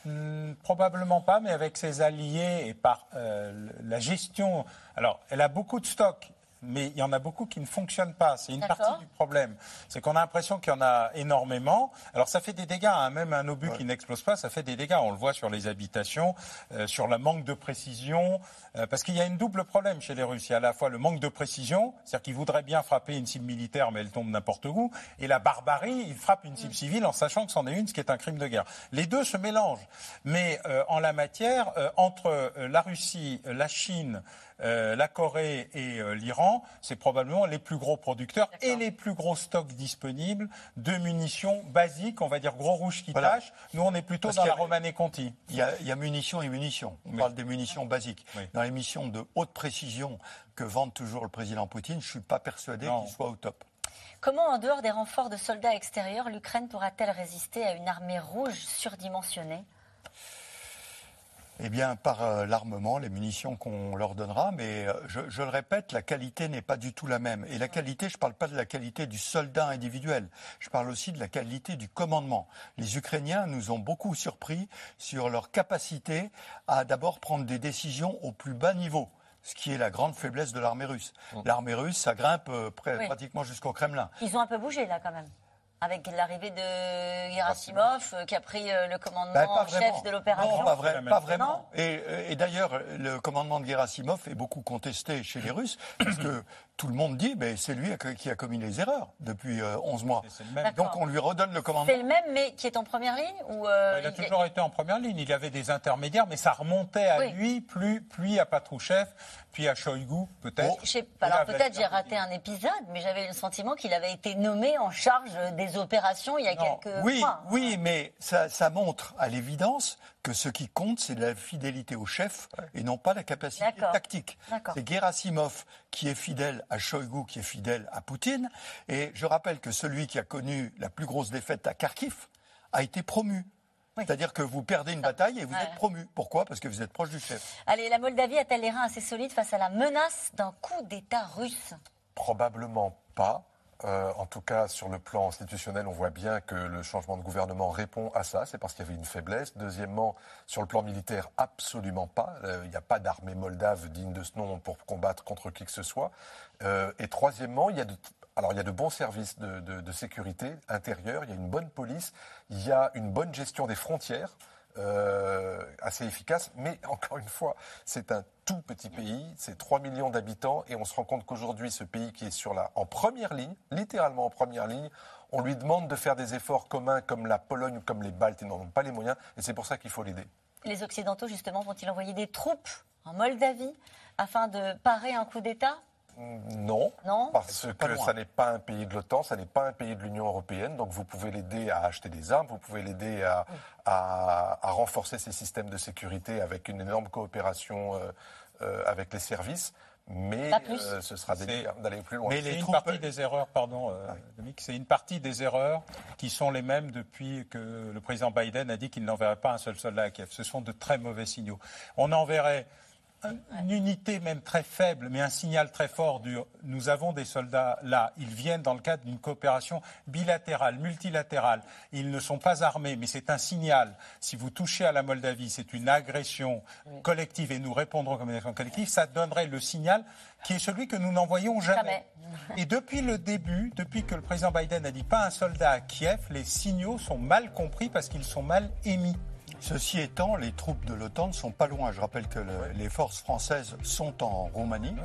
Hmm, Probablement pas, mais avec ses alliés et par euh, la gestion. Alors, elle a beaucoup de stocks mais il y en a beaucoup qui ne fonctionnent pas. C'est une partie du problème. C'est qu'on a l'impression qu'il y en a énormément. Alors ça fait des dégâts, hein. même un obus qui n'explose pas, ça fait des dégâts. On le voit sur les habitations, euh, sur le manque de précision, euh, parce qu'il y a une double problème chez les Russes. Il y a à la fois le manque de précision, c'est-à-dire qu'ils voudraient bien frapper une cible militaire, mais elle tombe n'importe où, et la barbarie, ils frappent une cible civile en sachant que c'en est une, ce qui est un crime de guerre. Les deux se mélangent. Mais euh, en la matière, entre la Russie, la Chine, euh, la Corée et euh, l'Iran, c'est probablement les plus gros producteurs et les plus gros stocks disponibles de munitions basiques, on va dire gros rouge qui tâche. Nous, on est plutôt dans la Romanée Conti. Il y, a, munitions et munitions. On parle des munitions basiques. Dans les missions de haute précision que vend toujours le président Poutine, je ne suis pas persuadé qu'il soit au top. Comment, en dehors des renforts de soldats extérieurs, l'Ukraine pourra-t-elle résister à une armée rouge surdimensionnée? Eh bien, par euh, l'armement, les munitions qu'on leur donnera. Mais euh, je, le répète, la qualité n'est pas du tout la même. Et la qualité, je ne parle pas de la qualité du soldat individuel. Je parle aussi de la qualité du commandement. Les Ukrainiens nous ont beaucoup surpris sur leur capacité à d'abord prendre des décisions au plus bas niveau ce qui est la grande faiblesse de l'armée russe. L'armée russe, ça grimpe euh, pratiquement jusqu'au Kremlin. Ils ont un peu bougé là quand même avec l'arrivée de Gerasimov, euh, qui a pris euh, le commandement ben, en chef de l'opération. Non, pas, pas vraiment. Et, et d'ailleurs, le commandement de Gerasimov est beaucoup contesté chez les Russes, parce que tout le monde dit, mais c'est lui qui a commis les erreurs depuis 11 euh, mois. Donc on lui redonne le commandement. C'est le même, mais qui est en première ligne ou Il a toujours été en première ligne. Il avait des intermédiaires, mais ça remontait à lui, plus, puis à Patrouchev, puis à Shoigu, peut-être. Oh. Alors peut-être j'ai raté un épisode, mais j'avais le sentiment qu'il avait été nommé en charge des opérations il y a quelques oui, mois. Oui, mais ça, ça montre à l'évidence que ce qui compte, c'est la fidélité au chef et non pas la capacité tactique. C'est Gerasimov qui est fidèle à Shoigu, qui est fidèle à Poutine. Et je rappelle que celui qui a connu la plus grosse défaite à Kharkiv a été promu. C'est-à-dire que vous perdez une bataille et vous êtes promu. Pourquoi? Parce que vous êtes proche du chef. Allez, la Moldavie a-t-elle les reins assez solides face à la menace d'un coup d'État russe? Probablement pas. Euh, en tout cas, sur le plan institutionnel, on voit bien que le changement de gouvernement répond à ça. C'est parce qu'il y avait une faiblesse. Deuxièmement, sur le plan militaire, absolument pas. Euh, il n'y a pas d'armée moldave digne de ce nom pour combattre contre qui que ce soit. Euh, et troisièmement, il y a de alors il bons services de, sécurité intérieure, il y a une bonne police, il y a une bonne gestion des frontières. Euh, assez efficace. Mais encore une fois, c'est un tout petit pays, c'est 3 millions d'habitants, et on se rend compte qu'aujourd'hui, ce pays qui est sur la, en première ligne, littéralement en première ligne, on lui demande de faire des efforts communs comme la Pologne ou comme les Baltes, ils n'en ont pas les moyens, et c'est pour ça qu'il faut l'aider. Les Occidentaux, justement, vont-ils envoyer des troupes en Moldavie afin de parer un coup d'État? Non, parce que ça n'est pas un pays de l'OTAN, ça n'est pas un pays de l'Union européenne, donc vous pouvez l'aider à acheter des armes, vous pouvez l'aider à, renforcer ses systèmes de sécurité avec une énorme coopération euh, euh, avec les services. Mais euh, ce sera d'aller plus loin. Mais c'est une partie des erreurs, pardon, c'est une partie des erreurs qui sont les mêmes depuis que le président Biden a dit qu'il n'enverrait pas un seul soldat à Kiev. Ce sont de très mauvais signaux. On enverrait une unité même très faible, mais un signal très fort du nous avons des soldats là, ils viennent dans le cadre d'une coopération bilatérale, multilatérale, ils ne sont pas armés, mais c'est un signal. Si vous touchez à la Moldavie, c'est une agression collective et nous répondrons comme une agression collective, ça donnerait le signal qui est celui que nous n'envoyons jamais. Et depuis le début, depuis que le président Biden a dit pas un soldat à Kiev, les signaux sont mal compris parce qu'ils sont mal émis. Ceci étant, les troupes de l'OTAN ne sont pas loin. Je rappelle que les forces françaises sont en Roumanie.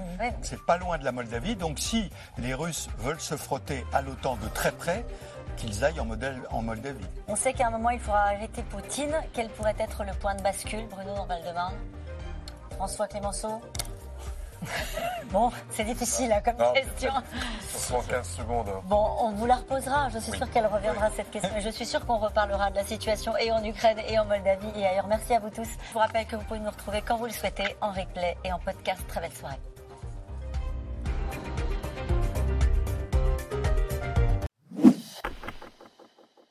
C'est pas loin de la Moldavie. Donc si les Russes veulent se frotter à l'OTAN de très près, qu'ils aillent en, modèle, en Moldavie. On sait qu'à un moment, il faudra arrêter Poutine. Quel pourrait être le point de bascule, Bruno, dans Val-de-Marne? François Clémenceau? Bon, c'est difficile hein, comme question. 15 secondes. Bon, on vous la reposera. Je suis sûre qu'elle reviendra cette question. je suis sûre qu'on reparlera de la situation et en Ukraine et en Moldavie et ailleurs. Merci à vous tous. Je vous rappelle que vous pouvez nous retrouver quand vous le souhaitez en replay et en podcast. Très belle soirée.